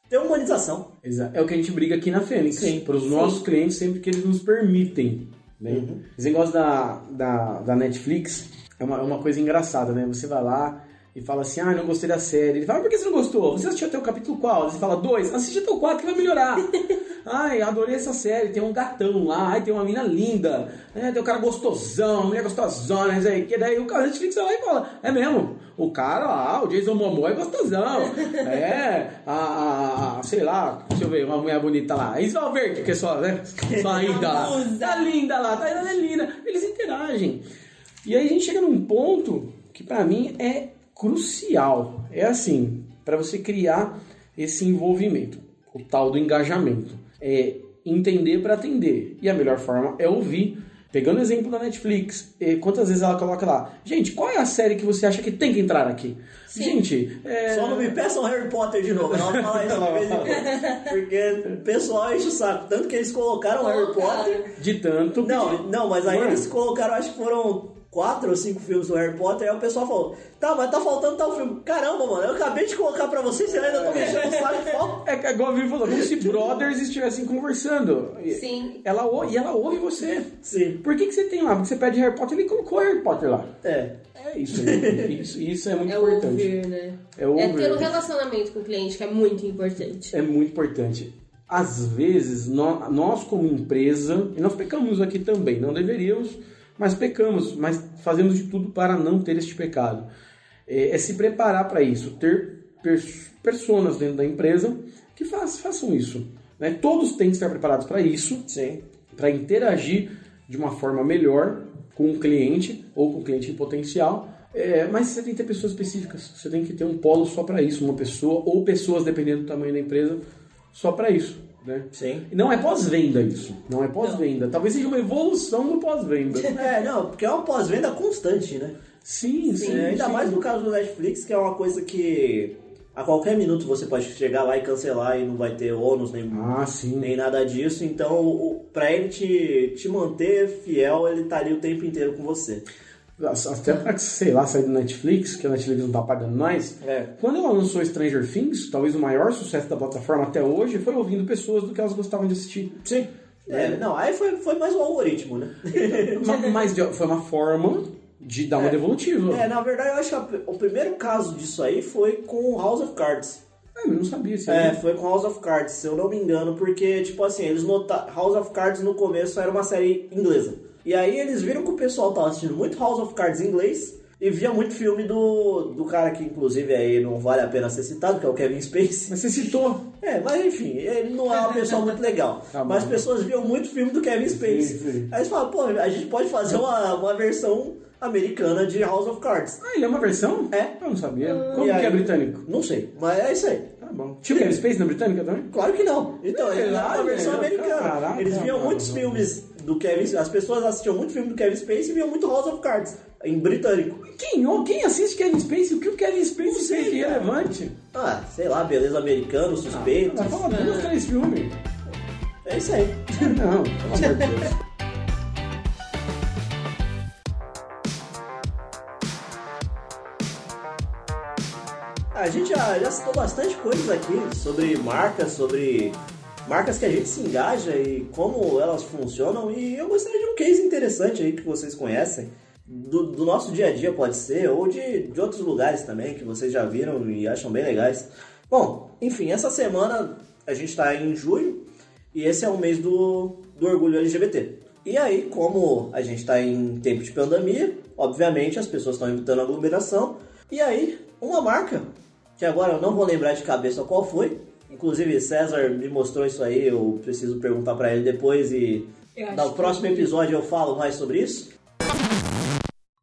Ter humanização. Exa- É o que a gente briga aqui na Fênix. Sim, Para os nossos clientes, sempre que eles nos permitem. Né? Uhum. Esse negócio da, da, da Netflix é uma, é uma coisa engraçada, né? Você vai lá e fala assim, ah, não gostei da série. Ele fala, por que você não gostou? Você assistiu até o capítulo qual? Você fala, dois, assiste até o quatro que vai melhorar. Ai, adorei essa série, tem um gatão lá, ai, tem uma mina linda, é, tem um cara gostosão, uma mulher gostosona, não sei o que. Daí o cara Netflix vai lá e fala, é mesmo, o cara lá, o Jason Momoa é gostosão. é, a, a- a- sei lá, deixa eu ver, uma mulher bonita lá. A Isabel Verde, que é só, né? Só ainda lá. Tá linda lá, tá é linda. Eles interagem. E aí a gente chega num ponto que pra mim é crucial. É assim, pra você criar esse envolvimento, o tal do engajamento. É entender pra atender. E a melhor forma é ouvir. Pegando o exemplo da Netflix, eh, quantas vezes ela coloca lá? Gente, qual é a série que você acha que tem que entrar aqui? Gente, é... Só não me peçam Harry Potter de novo, ela fala isso de vez em quando. Porque o pessoal enche o saco. Tanto que eles colocaram Harry Potter. de tanto Não, não, mas aí Não é? eles colocaram, acho que foram quatro ou cinco filmes do Harry Potter, aí o pessoal falou, tá, mas tá faltando tal filme. Caramba, mano, eu acabei de colocar pra vocês e ainda tô mexendo no saco. Falta. É que igual a Vivi falou, como se brothers estivessem conversando. Sim. Ela, ou- e ela ouve você. Sim. Por que, que você tem lá? Porque você pede Harry Potter, ele colocou Harry Potter lá. É. É isso, né? isso, isso é muito É importante. ouvir, né? É ouvir. É ter um relacionamento com o cliente que é muito importante. É muito importante. Às vezes, nó- nós como empresa, e nós pecamos aqui também, não deveríamos, mas pecamos, mas fazemos de tudo para não ter este pecado. É, é se preparar para isso, ter pers pessoas dentro da empresa que faz- façam isso. né? Todos têm que estar preparados para isso, para interagir de uma forma melhor com o cliente ou com o cliente em potencial. É, mas você tem que ter pessoas específicas. Você tem que ter um polo só para isso, uma pessoa ou pessoas, dependendo do tamanho da empresa, só para isso. Né? Sim. E Não é pós-venda isso. Não é pós-venda. Talvez seja uma evolução do pós-venda. É, não, porque é uma pós-venda constante, né? sim, sim. É, ainda sim. mais no caso do Netflix, que é uma coisa que a qualquer minuto você pode chegar lá e cancelar e não vai ter ônus nem, Ah, sim. nem nada disso. Então, o, pra ele te, te manter fiel, ele tá ali o tempo inteiro com você. Até pra, sei lá, sair do Netflix, que a Netflix não tá pagando nós. É. Quando ela lançou Stranger Things, talvez o maior sucesso da plataforma até hoje foi ouvindo pessoas do que elas gostavam de assistir. Sim. É, não, aí foi, foi mais um algoritmo, né? Ma- Mas de- foi uma forma de dar uma É. devolutiva. É, na verdade, eu acho que o primeiro caso disso aí foi com House of Cards. É, eu não sabia se É, foi com House of Cards, se eu não me engano, porque, tipo assim, eles notaram. House of Cards no começo era uma série inglesa. E aí eles viram que o pessoal tava assistindo muito House of Cards em inglês e via muito filme do, do cara que, inclusive, aí não vale a pena ser citado, que é o Kevin Spacey. Mas você citou. É, mas enfim, ele não é uma pessoa muito legal. Tá mas as pessoas viam muito filme do Kevin. Sim, sim. Aí eles falam, pô, a gente pode fazer uma, uma versão americana de House of Cards. Ah, ele é uma versão? É. Eu não sabia. Como E que é britânico? Não sei, mas é isso aí. Tá bom. Tinha o Kevin Space na britânica também? Claro que não. Então, É ele é uma versão né? americana. Caraca, Eles viam muitos filmes do Kevin As pessoas assistiam muito filme do Kevin Spacey e viam muito House of Cards, em britânico. Quem, ô, quem assiste Kevin Space? O que o Kevin Space sei, fez de cara. relevante? Ah, sei lá, beleza americano, suspeito. Vai falar duas, três filmes. É isso aí. Não, pelo amor de Deus. A gente já, já citou bastante coisas aqui sobre marcas, sobre marcas que a gente se engaja e como elas funcionam. E eu gostaria de um case interessante aí que vocês conhecem. Do, do nosso dia a dia pode ser, ou de, de outros lugares também que vocês já viram e acham bem legais. Bom, enfim, essa semana a gente está em julho e esse é o mês do, do orgulho LGBT. E aí, como a gente está em tempo de pandemia, obviamente as pessoas estão evitando aglomeração. E aí, uma marca, que agora eu não vou lembrar de cabeça qual foi, inclusive César me mostrou isso aí, eu preciso perguntar para ele depois e no que- próximo episódio eu falo mais sobre isso.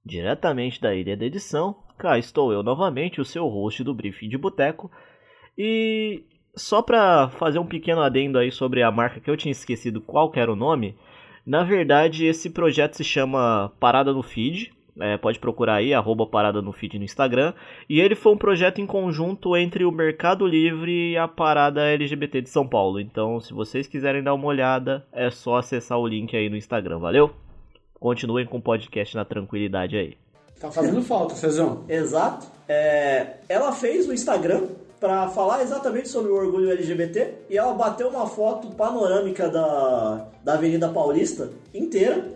Diretamente da Ilha da Edição, cá estou eu novamente, o seu host do Briefing de Boteco. E só pra fazer um pequeno adendo aí sobre a marca que eu tinha esquecido qual que era o nome, na verdade esse projeto se chama Parada no Feed, é, pode procurar aí, arroba Parada no Feed no Instagram, e ele foi um projeto em conjunto entre o Mercado Livre e a Parada LGBT de São Paulo. Então, se vocês quiserem dar uma olhada, é só acessar o link aí no Instagram, valeu? Continuem com o podcast na tranquilidade aí. Tá fazendo falta, Cezão. Exato. É, ela fez o Instagram para falar exatamente sobre o orgulho LGBT e ela bateu uma foto panorâmica da, da Avenida Paulista inteira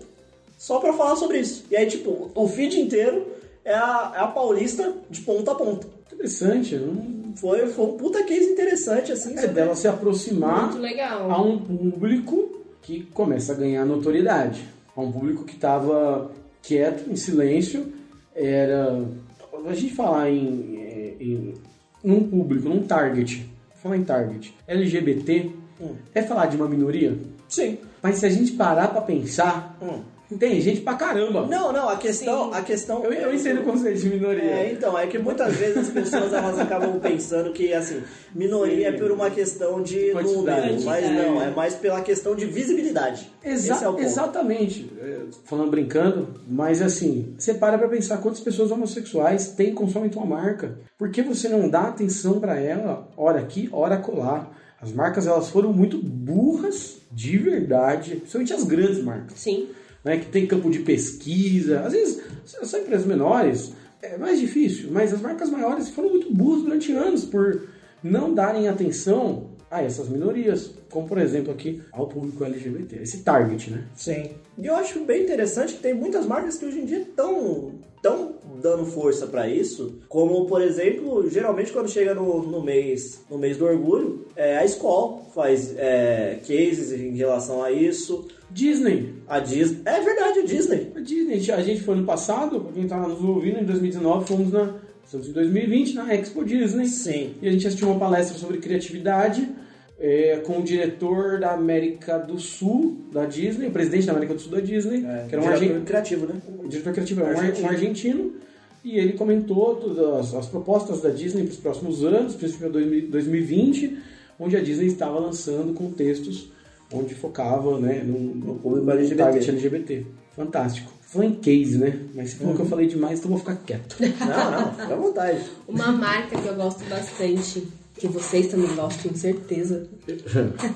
só para falar sobre isso. E aí, tipo, o feed inteiro é a, é a Paulista de ponta a ponta. Interessante. Não, foi, foi um puta case interessante, assim. É sobre- dela se aproximar Muito legal. a um público que começa a ganhar notoriedade. A um público que estava quieto, em silêncio. Era. A gente falar em, é, em. num público, num target. Falar em target. LGBT Hum. é falar de uma minoria? Sim. Mas se a gente parar pra pensar, Hum. Tem gente pra caramba. Não, não, a questão. A questão Eu, eu entendo o conceito de minoria. É, então, é que muitas vezes as pessoas elas acabam pensando que, assim, minoria é por uma questão de número, mas não, é mais pela questão de visibilidade. Exa- Esse é o ponto. Exatamente. É, Falando brincando, mas assim, você para pra pensar quantas pessoas homossexuais têm consomem tua marca. Por que você não dá atenção pra ela, hora aqui, hora colar? As marcas elas foram muito burras de verdade, principalmente as grandes marcas, Sim. Né, que tem campo de pesquisa. Às vezes são empresas menores, é mais difícil, mas as marcas maiores foram muito burras durante anos por não darem atenção a essas minorias, como por exemplo aqui ao público LGBT, esse target, né? Sim. E eu acho bem interessante que tem muitas marcas que hoje em dia estão tão dando força pra isso, como por exemplo, geralmente quando chega no, no mês no mês do orgulho, é, a escola faz é, cases em relação a isso. Disney. A Disney. É verdade, a Disney. A Disney, a gente foi no passado, pra quem tá nos ouvindo, em 2019, fomos na. Estamos em 2020 na Expo Disney. Sim. E a gente assistiu uma palestra sobre criatividade é, com o diretor da América do Sul da Disney, o presidente da América do Sul da Disney, que era um argentino. criativo, né? O diretor criativo era um ar- Argentino. um argentino. E ele comentou todas as, as propostas da Disney para os próximos anos, principalmente 2020, onde a Disney estava lançando contextos onde focava né, no, no público LGBT. target LGBT. Fantástico. Foi em case, né? Mas você falou que eu falei demais, então eu vou ficar quieto. Não, não, fica à vontade. Uma marca que eu gosto bastante, que vocês também gostam, tenho certeza.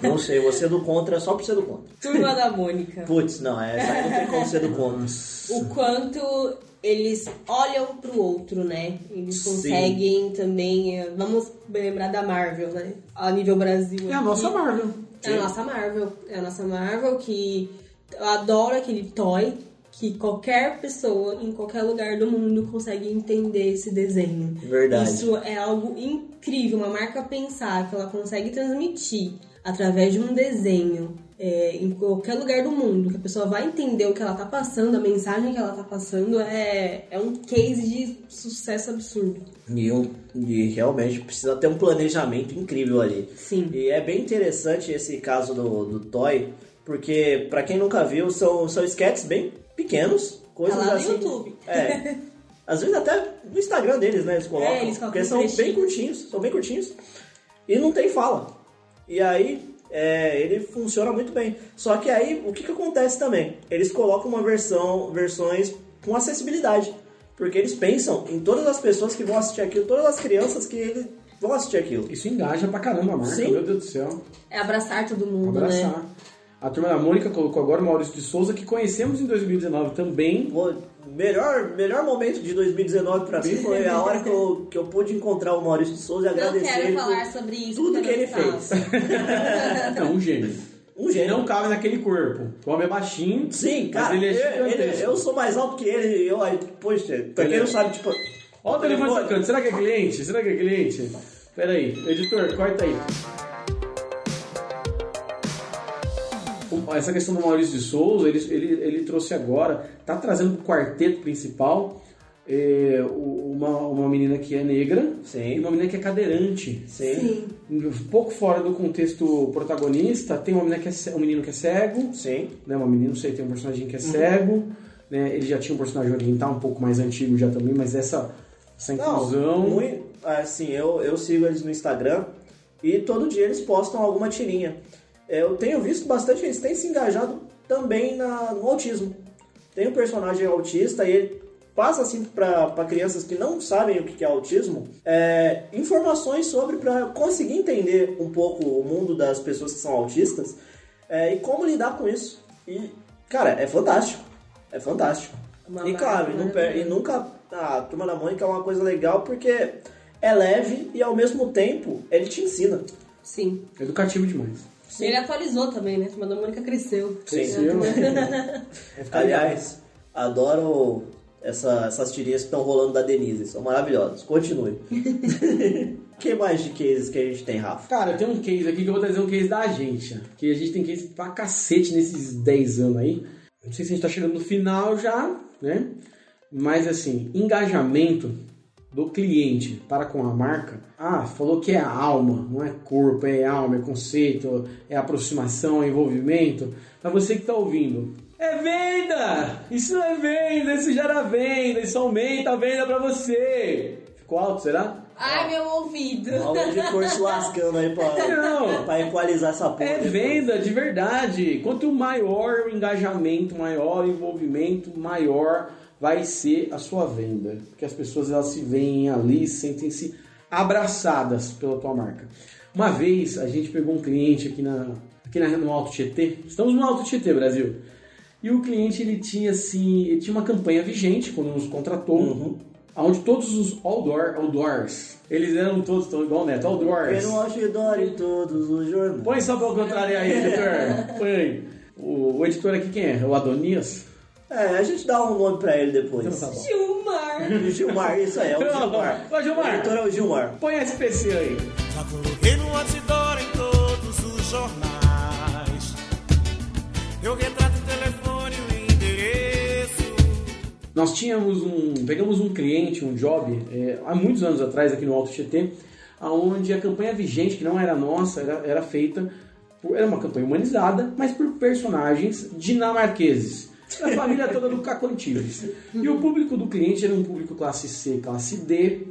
Não sei, você é do contra só por ser do contra. Turma da Mônica. Putz, não, é, aí não tem como ser do contra. O quanto eles olham pro outro, né? Eles Sim. conseguem também. eh, Vamos lembrar da Marvel, né? A nível Brasil. É a aqui. nossa Marvel. É a nossa Marvel. É a nossa Marvel que eu adoro aquele toy que qualquer pessoa em qualquer lugar do mundo consegue entender esse desenho. Verdade. Isso é algo incrível, uma marca pensar que ela consegue transmitir através de um desenho é, em qualquer lugar do mundo, que a pessoa vai entender o que ela tá passando, a mensagem que ela tá passando, é, é um case de sucesso absurdo. E, um- e realmente precisa ter um planejamento incrível ali. Sim. E é bem interessante esse caso do, do Toy, porque pra quem nunca viu, são, são sketches bem pequenos, coisas Tá lá no assim. YouTube. É. Às vezes até no Instagram deles, né? Eles colocam. É, eles colocam porque são bem trechinhos. curtinhos, são bem curtinhos. E não tem fala. E aí, é, ele funciona muito bem. Só que aí, o que, que acontece também? Eles colocam uma versão, versões com acessibilidade. Porque eles pensam em todas as pessoas que vão assistir aquilo, todas as crianças que eles vão assistir aquilo. Isso engaja pra caramba a marca, Sim. meu Deus do céu. É abraçar todo mundo, né? Abraçar. A turma da Mônica colocou agora o Maurício de Souza, que conhecemos em 2019 também. Vou- melhor, melhor momento de 2019 pra mim foi a hora que eu, que eu pude encontrar o Maurício de Souza e agradecer quero ele falar sobre isso. tudo que ele eu fez. Não, um gênio. Um gênio. não cabe naquele corpo. O homem é baixinho. Sim, cara, ele é eu, ele- gigantesco. eu sou mais alto que ele eu aí, poxa, pra quem Ele- não sabe, tipo. Olha o telefone tocando. Será que é cliente? Será que é cliente? Pera aí. Editor, corta aí. O- Essa questão do Maurício de Souza, ele, ele, ele trouxe agora, tá trazendo pro quarteto principal é, uma, uma menina que é negra Sim. e uma menina que é cadeirante. Sim, Um pouco fora do contexto protagonista, tem uma menina que é, um menino que é cego, sim. né? Uma menina, não sei, tem um personagem que é cego, né? Ele já tinha um personagem oriental um pouco mais antigo já também, mas essa, essa inclusão... Não, muito, assim, eu, eu sigo eles no Instagram e todo dia eles postam alguma tirinha. É, Eu tenho visto bastante, eles têm se engajado também na, no autismo. Tem um personagem autista e ele passa assim para crianças que não sabem o que é autismo é, informações sobre para conseguir entender um pouco o mundo das pessoas que são autistas é, e como lidar com isso. E, cara, é fantástico. É fantástico. Uma e claro, e, per- e nunca. A Turma da Mônica é uma coisa legal porque é leve e ao mesmo tempo ele te ensina. Sim. Educativo demais. Ele atualizou também, né? A Turma da Mônica cresceu. Cresceu. Aliás, adoro essa- essas tirinhas que estão rolando da Denise, são maravilhosas. Continue. que mais de cases que a gente tem, Rafa? Cara, eu tenho um case aqui que eu vou trazer um case da gente. Que a gente tem case pra cacete nesses 10 anos aí. Não sei se a gente tá chegando no final já, né? Mas assim, engajamento do cliente para com a marca. Ah, falou que é alma, não é corpo, é alma, é conceito, é aproximação, é envolvimento. Pra você que tá ouvindo, é venda! Isso não é venda, isso gera venda, isso aumenta a venda pra você. Ficou alto, será? Ai, meu ouvido. Olha o editor se lascando aí pra, Não. pra equalizar essa porra. É venda de verdade. Quanto maior o engajamento, maior o envolvimento, maior vai ser a sua venda. Porque as pessoas elas se veem ali, sentem-se abraçadas pela tua marca. Uma vez a gente pegou um cliente aqui, na, aqui na, no Alto Tietê. Estamos no Alto Tietê, Brasil. E o cliente ele tinha assim, ele tinha uma campanha vigente quando nos contratou. Uhum. Onde todos os outdoor, outdoors, eles eram todos tão igual o Neto, outdoors. Tem no outdoor em todos os jornais. Põe só pra eu contrariar aí, editor. Põe aí. O, o editor aqui quem é? O Adonias? É, a gente dá um nome pra ele depois. Então tá. Gilmar. Gilmar, isso aí, é o Gilmar. Ô, Gilmar. O editor é o Gilmar. Põe a SPC aí. Já coloquei no outdoor em todos os jornais. Eu retrato Nós tínhamos um. Pegamos um cliente, um job, é, há muitos anos atrás aqui no Alto Tietê, onde a campanha vigente, que não era nossa, era, era feita. Por, era uma campanha humanizada, mas por personagens dinamarqueses. A família toda do Caco. E o público do cliente era um público classe C, classe D,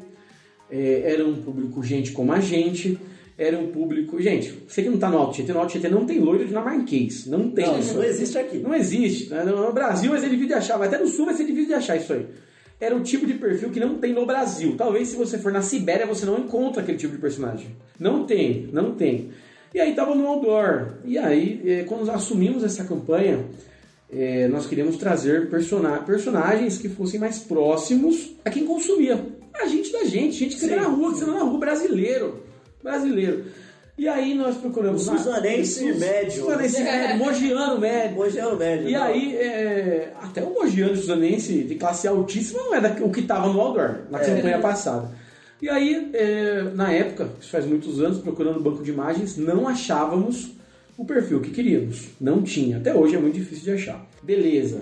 é, era um público gente como a gente, era um público. Gente, você que não tá no Alto Tietê, no Alto Tietê não tem loiro dinamarquês. Não tem Não, isso. não existe aqui. Não existe. né? No Brasil vai ser difícil de achar, mas até no Sul vai ser difícil de achar isso aí. Era o tipo de perfil que não tem no Brasil. Talvez se você for na Sibéria você não encontra aquele tipo de personagem. Não tem, não tem. E aí tava no outdoor. E aí, eh, quando nós assumimos essa campanha, eh, nós queríamos trazer persona- personagens que fossem mais próximos a quem consumia. A gente da gente, gente que anda Sim. na rua, que você anda na rua, brasileiro. Brasileiro. E aí nós procuramos... O Suzanense Sus- médio. Suzanense médio, mogiano médio. Hoje é o médio. E não. aí, é, até o Mogiano Suzanense de classe altíssima não é da- o que estava no outdoor, na É. campanha passada. E aí, é, na época, isso faz muitos anos, procurando o banco de imagens, não achávamos o perfil que queríamos. Não tinha. Até hoje é muito difícil de achar. Beleza.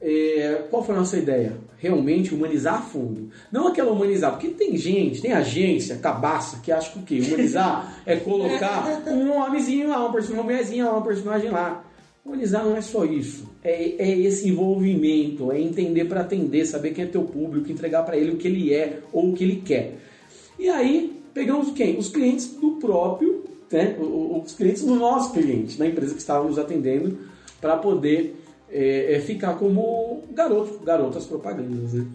É, qual foi a nossa ideia? Realmente humanizar a fundo. Não aquela humanizar, porque tem gente, tem agência, cabaça, que acha que o quê? Humanizar é colocar um homenzinho lá, uma personagem, uma mulherzinha lá, uma personagem lá. Humanizar não é só isso. É, é esse envolvimento, é entender para atender, saber quem é teu público, entregar para ele o que ele é ou o que ele quer. E aí, pegamos quem? Os clientes do próprio, né? Os clientes do nosso cliente, da empresa que estava nos atendendo, para poder é, é, ficar como garoto, garotas propagandas. Né?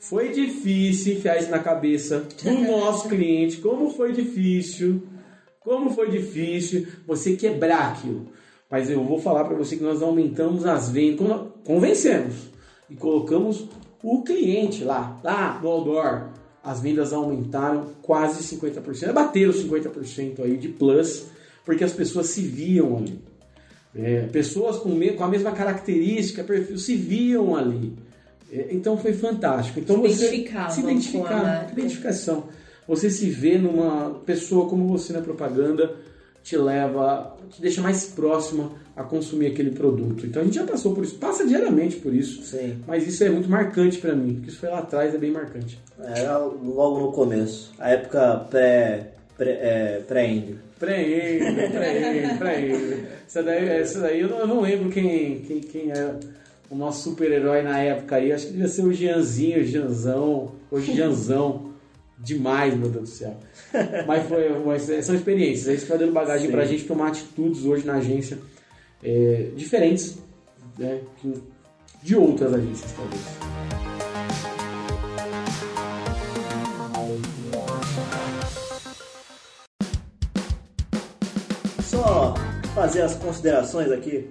Foi difícil enfiar isso na cabeça do nosso cliente, como foi difícil, como foi difícil você quebrar aquilo. Mas eu vou falar para você que nós aumentamos as vendas, con- convencemos e colocamos o cliente lá, lá no outdoor. As vendas aumentaram quase 50%, bateram 50% aí de plus, porque as pessoas se viam ali. É, pessoas com, me- com a mesma característica, perfil, se viam ali. É, então foi fantástico. Então Se você se com a identificar, marca. identificação. Você se vê numa pessoa como você na propaganda te leva, te deixa mais próxima a consumir aquele produto. Então a gente já passou por isso, passa diariamente por isso. Sim. Mas isso é muito marcante pra mim, porque isso foi lá atrás, é bem marcante. Era logo no começo. A época pré... pré é, pré-índio, pré-índio. Essa daí, essa daí eu, não, eu não lembro quem, quem, quem era o nosso super-herói na época aí. Acho que devia ser o Jeanzinho, o Janzão, hoje Janzão. Demais, meu Deus do céu. Mas foi, mas são experiências. É isso que vai dando bagagem Sim. pra gente tomar atitudes hoje na agência é, diferentes né, de outras agências, talvez. Fazer as considerações aqui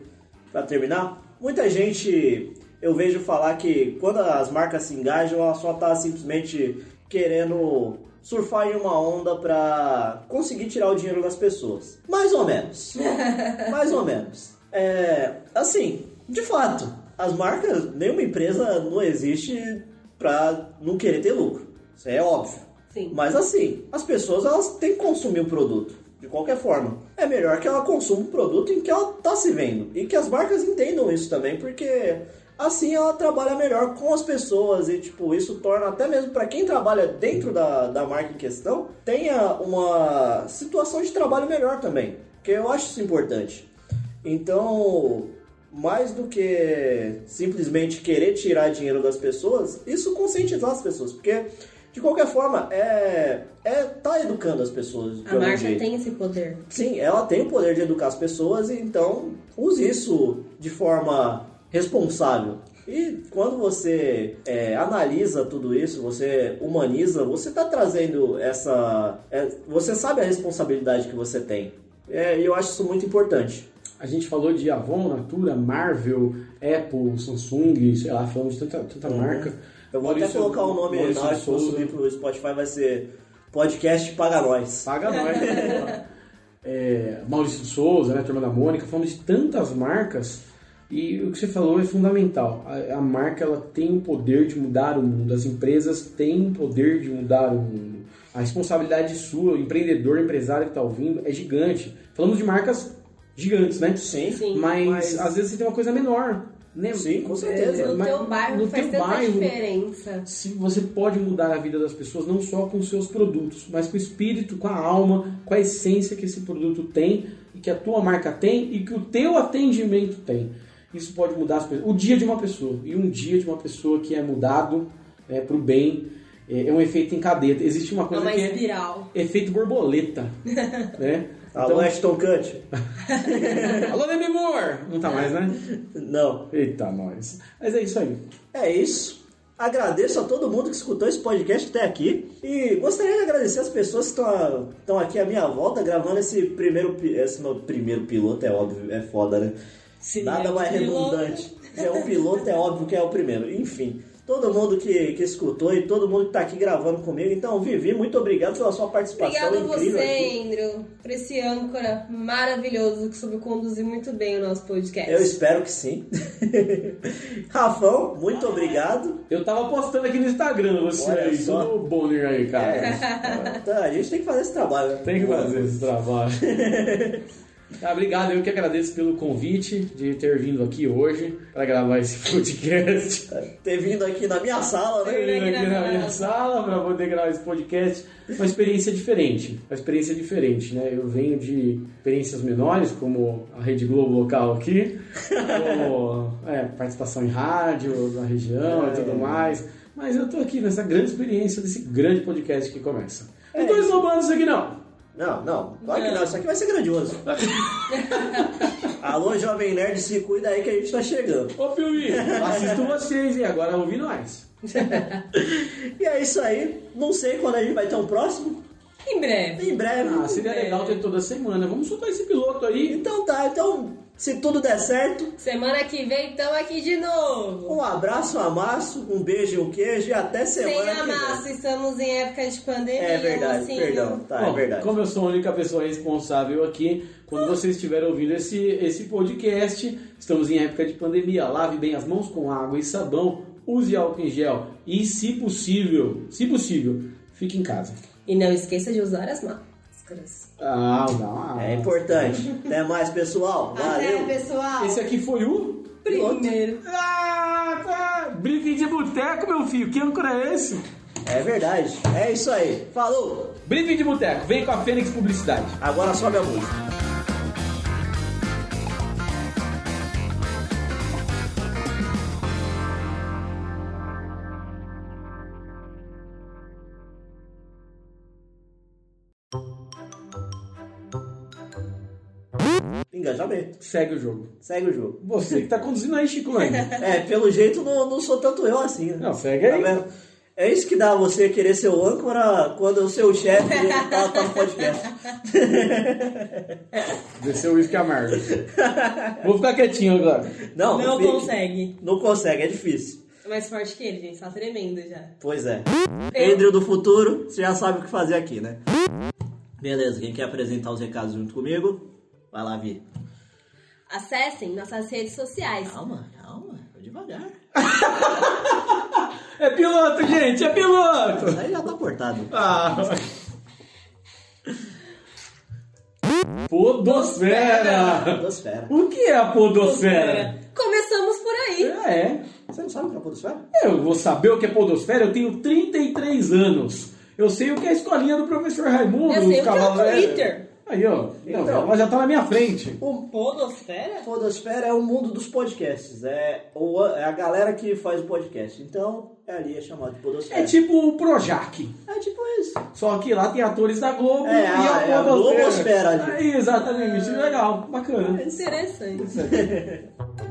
para terminar. Muita gente eu vejo falar que quando as marcas se engajam, ela só tá simplesmente querendo surfar em uma onda para conseguir tirar o dinheiro das pessoas. Mais ou menos. Mais ou menos. É, assim, de fato, as marcas, nenhuma empresa não existe pra não querer ter lucro. Isso é óbvio. Sim. Mas assim, as pessoas elas têm que consumir o produto. De qualquer forma. É melhor que ela consuma o produto em que ela está se vendo. E que as marcas entendam isso também, porque assim ela trabalha melhor com as pessoas. E tipo, isso torna até mesmo para quem trabalha dentro da, da marca em questão, tenha uma situação de trabalho melhor também. Porque eu acho isso importante. Então, mais do que simplesmente querer tirar dinheiro das pessoas, isso conscientizar as pessoas, porque de qualquer forma é é tá educando as pessoas. de A marca jeito. tem esse poder. Sim, ela tem o poder de educar as pessoas, e então use isso de forma responsável. E quando você é, analisa tudo isso, você humaniza, você está trazendo essa. é, você sabe a responsabilidade que você tem. É, E eu acho isso muito importante. A gente falou de Avon, Natura, Marvel, Apple, Samsung, sei lá, falamos de tanta, tanta marca. Eu vou até Maurício- colocar o nome Maurício na hora que for subir pro Spotify, vai ser Podcast Paga Nós. Paga nós. né? é, Maurício Souza, né, Turma da Mônica, falamos de tantas marcas e o que você falou é fundamental. A, a marca ela tem o poder de mudar o mundo, as empresas têm o poder de mudar o mundo. A responsabilidade sua, o empreendedor, empresário que está ouvindo, é gigante. Falamos de marcas gigantes, né? Sim, Sim. Mas, Mas- às vezes você tem uma coisa menor. Né? Sim, com certeza. No mas teu bairro no faz teu tanta bairro, diferença. se você pode mudar a vida das pessoas não só com seus produtos, mas com o espírito, com a alma, com a essência que esse produto tem e que a tua marca tem e que o teu atendimento tem. Isso pode mudar as pessoas. o dia de uma pessoa e um dia de uma pessoa que é mudado é, para o bem é, é um efeito em cadeia. Existe uma É coisa uma que é espiral. efeito borboleta, né? Alô, Ashton Kutcher? Alô, Demi Moore! Não tá mais, né? Não. Eita, nós. Mas é isso aí. É isso. Agradeço a todo mundo que escutou esse podcast até aqui. E gostaria de agradecer as pessoas que estão aqui à minha volta gravando esse primeiro, esse meu primeiro piloto, é óbvio, é foda, né? Se Nada é mais piloto. redundante. Se é um piloto, é óbvio que é o primeiro. Enfim, todo mundo que, que escutou e todo mundo que tá aqui gravando comigo. Então, Vivi, muito obrigado pela sua participação Obrigada a você, aqui. Andrew, por esse âncora maravilhoso que soube conduzir muito bem o nosso podcast. Eu espero que sim. Rafão, muito obrigado. Eu tava postando aqui no Instagram você Olha aí, só. todo bonner aí, cara. É, então, a gente tem que fazer esse trabalho. né? Tem que fazer esse trabalho. Ah, obrigado, eu que agradeço pelo convite de ter vindo aqui hoje para gravar esse podcast. Ter vindo aqui na minha sala, né? Ter vindo aqui na minha sala para poder gravar esse podcast. Uma experiência diferente. Uma experiência diferente, né? Eu venho de experiências menores, como a Rede Globo local aqui, como é, participação em rádio na região e tudo mais. Mas eu tô aqui nessa grande experiência desse grande podcast que começa. Não tô esnobando isso aqui, não. Não, não, claro que não. Isso aqui vai ser grandioso. Alô, Jovem Nerd, se cuida aí que a gente tá chegando. Ô, Piuí, assisto vocês e agora ouvi nós. E é isso aí. Não sei quando a gente vai ter um próximo. Em breve. Em breve. Ah, seria legal ter toda semana. Vamos soltar esse piloto aí. Então tá, então, se tudo der certo, Semana que vem estamos aqui de novo. um abraço, um amasso, um beijo e um queijo e até semana Sem que vem. amasso, estamos em época de pandemia. É verdade, mocinho. perdão. Tá, é Bom, verdade. Como eu sou a única pessoa responsável aqui, quando você estiver ouvindo esse, esse podcast, estamos em época de pandemia. Lave bem as mãos com água e sabão, use álcool em gel e, se possível, se possível, fique em casa. E não esqueça de usar as máscaras. Ah, não. É importante. Até mais, pessoal. Valeu. Até, pessoal. Esse aqui foi o. primeiro. Ah, tá. Briefing de boteco, meu filho. Que âncora é esse? É verdade. É isso aí. Falou. Briefing de boteco. Vem com a Fênix Publicidade. Agora sobe a música. Engajamento. Segue o jogo. Segue o jogo. Você que tá conduzindo aí, Chico Lang. É, pelo jeito não, não sou tanto eu assim, né? Não, segue Tá aí. vendo? É isso que dá você querer ser o âncora quando o seu chefe tá, tá no podcast. Desceu o uísque amargo. Vou ficar quietinho agora. Não, Não fique. consegue. Não consegue, é difícil. É mais forte que ele, gente. Tá tremendo já. Pois é. Eu- Andrew do futuro, você já sabe o que fazer aqui, né? Beleza, quem quer apresentar os recados junto comigo? Vai lá, Vi. Acessem nossas redes sociais. Calma, calma, vou devagar. É piloto, gente, é piloto! Aí já tá cortado. Ah. Podosfera! Podosfera. O que é a podosfera? Começamos por aí. É, Você não sabe o que é a podosfera? eu vou saber o que é podosfera, eu tenho 33 anos. Eu sei o que é a escolinha do professor Raimundo. Eu sei o que é o. Twitter. Aí, ó. Não, Então. ela já tá na minha frente. O Podosfera? Podosfera é o mundo dos podcasts. É, o- é a galera que faz o podcast. Então, é ali é chamado de podosfera. É tipo o Projac. É tipo isso. Só que lá tem atores da Globo É, e a- a é a podosfera. Globosfera ali. Aí, exatamente, legal, bacana. Interessante.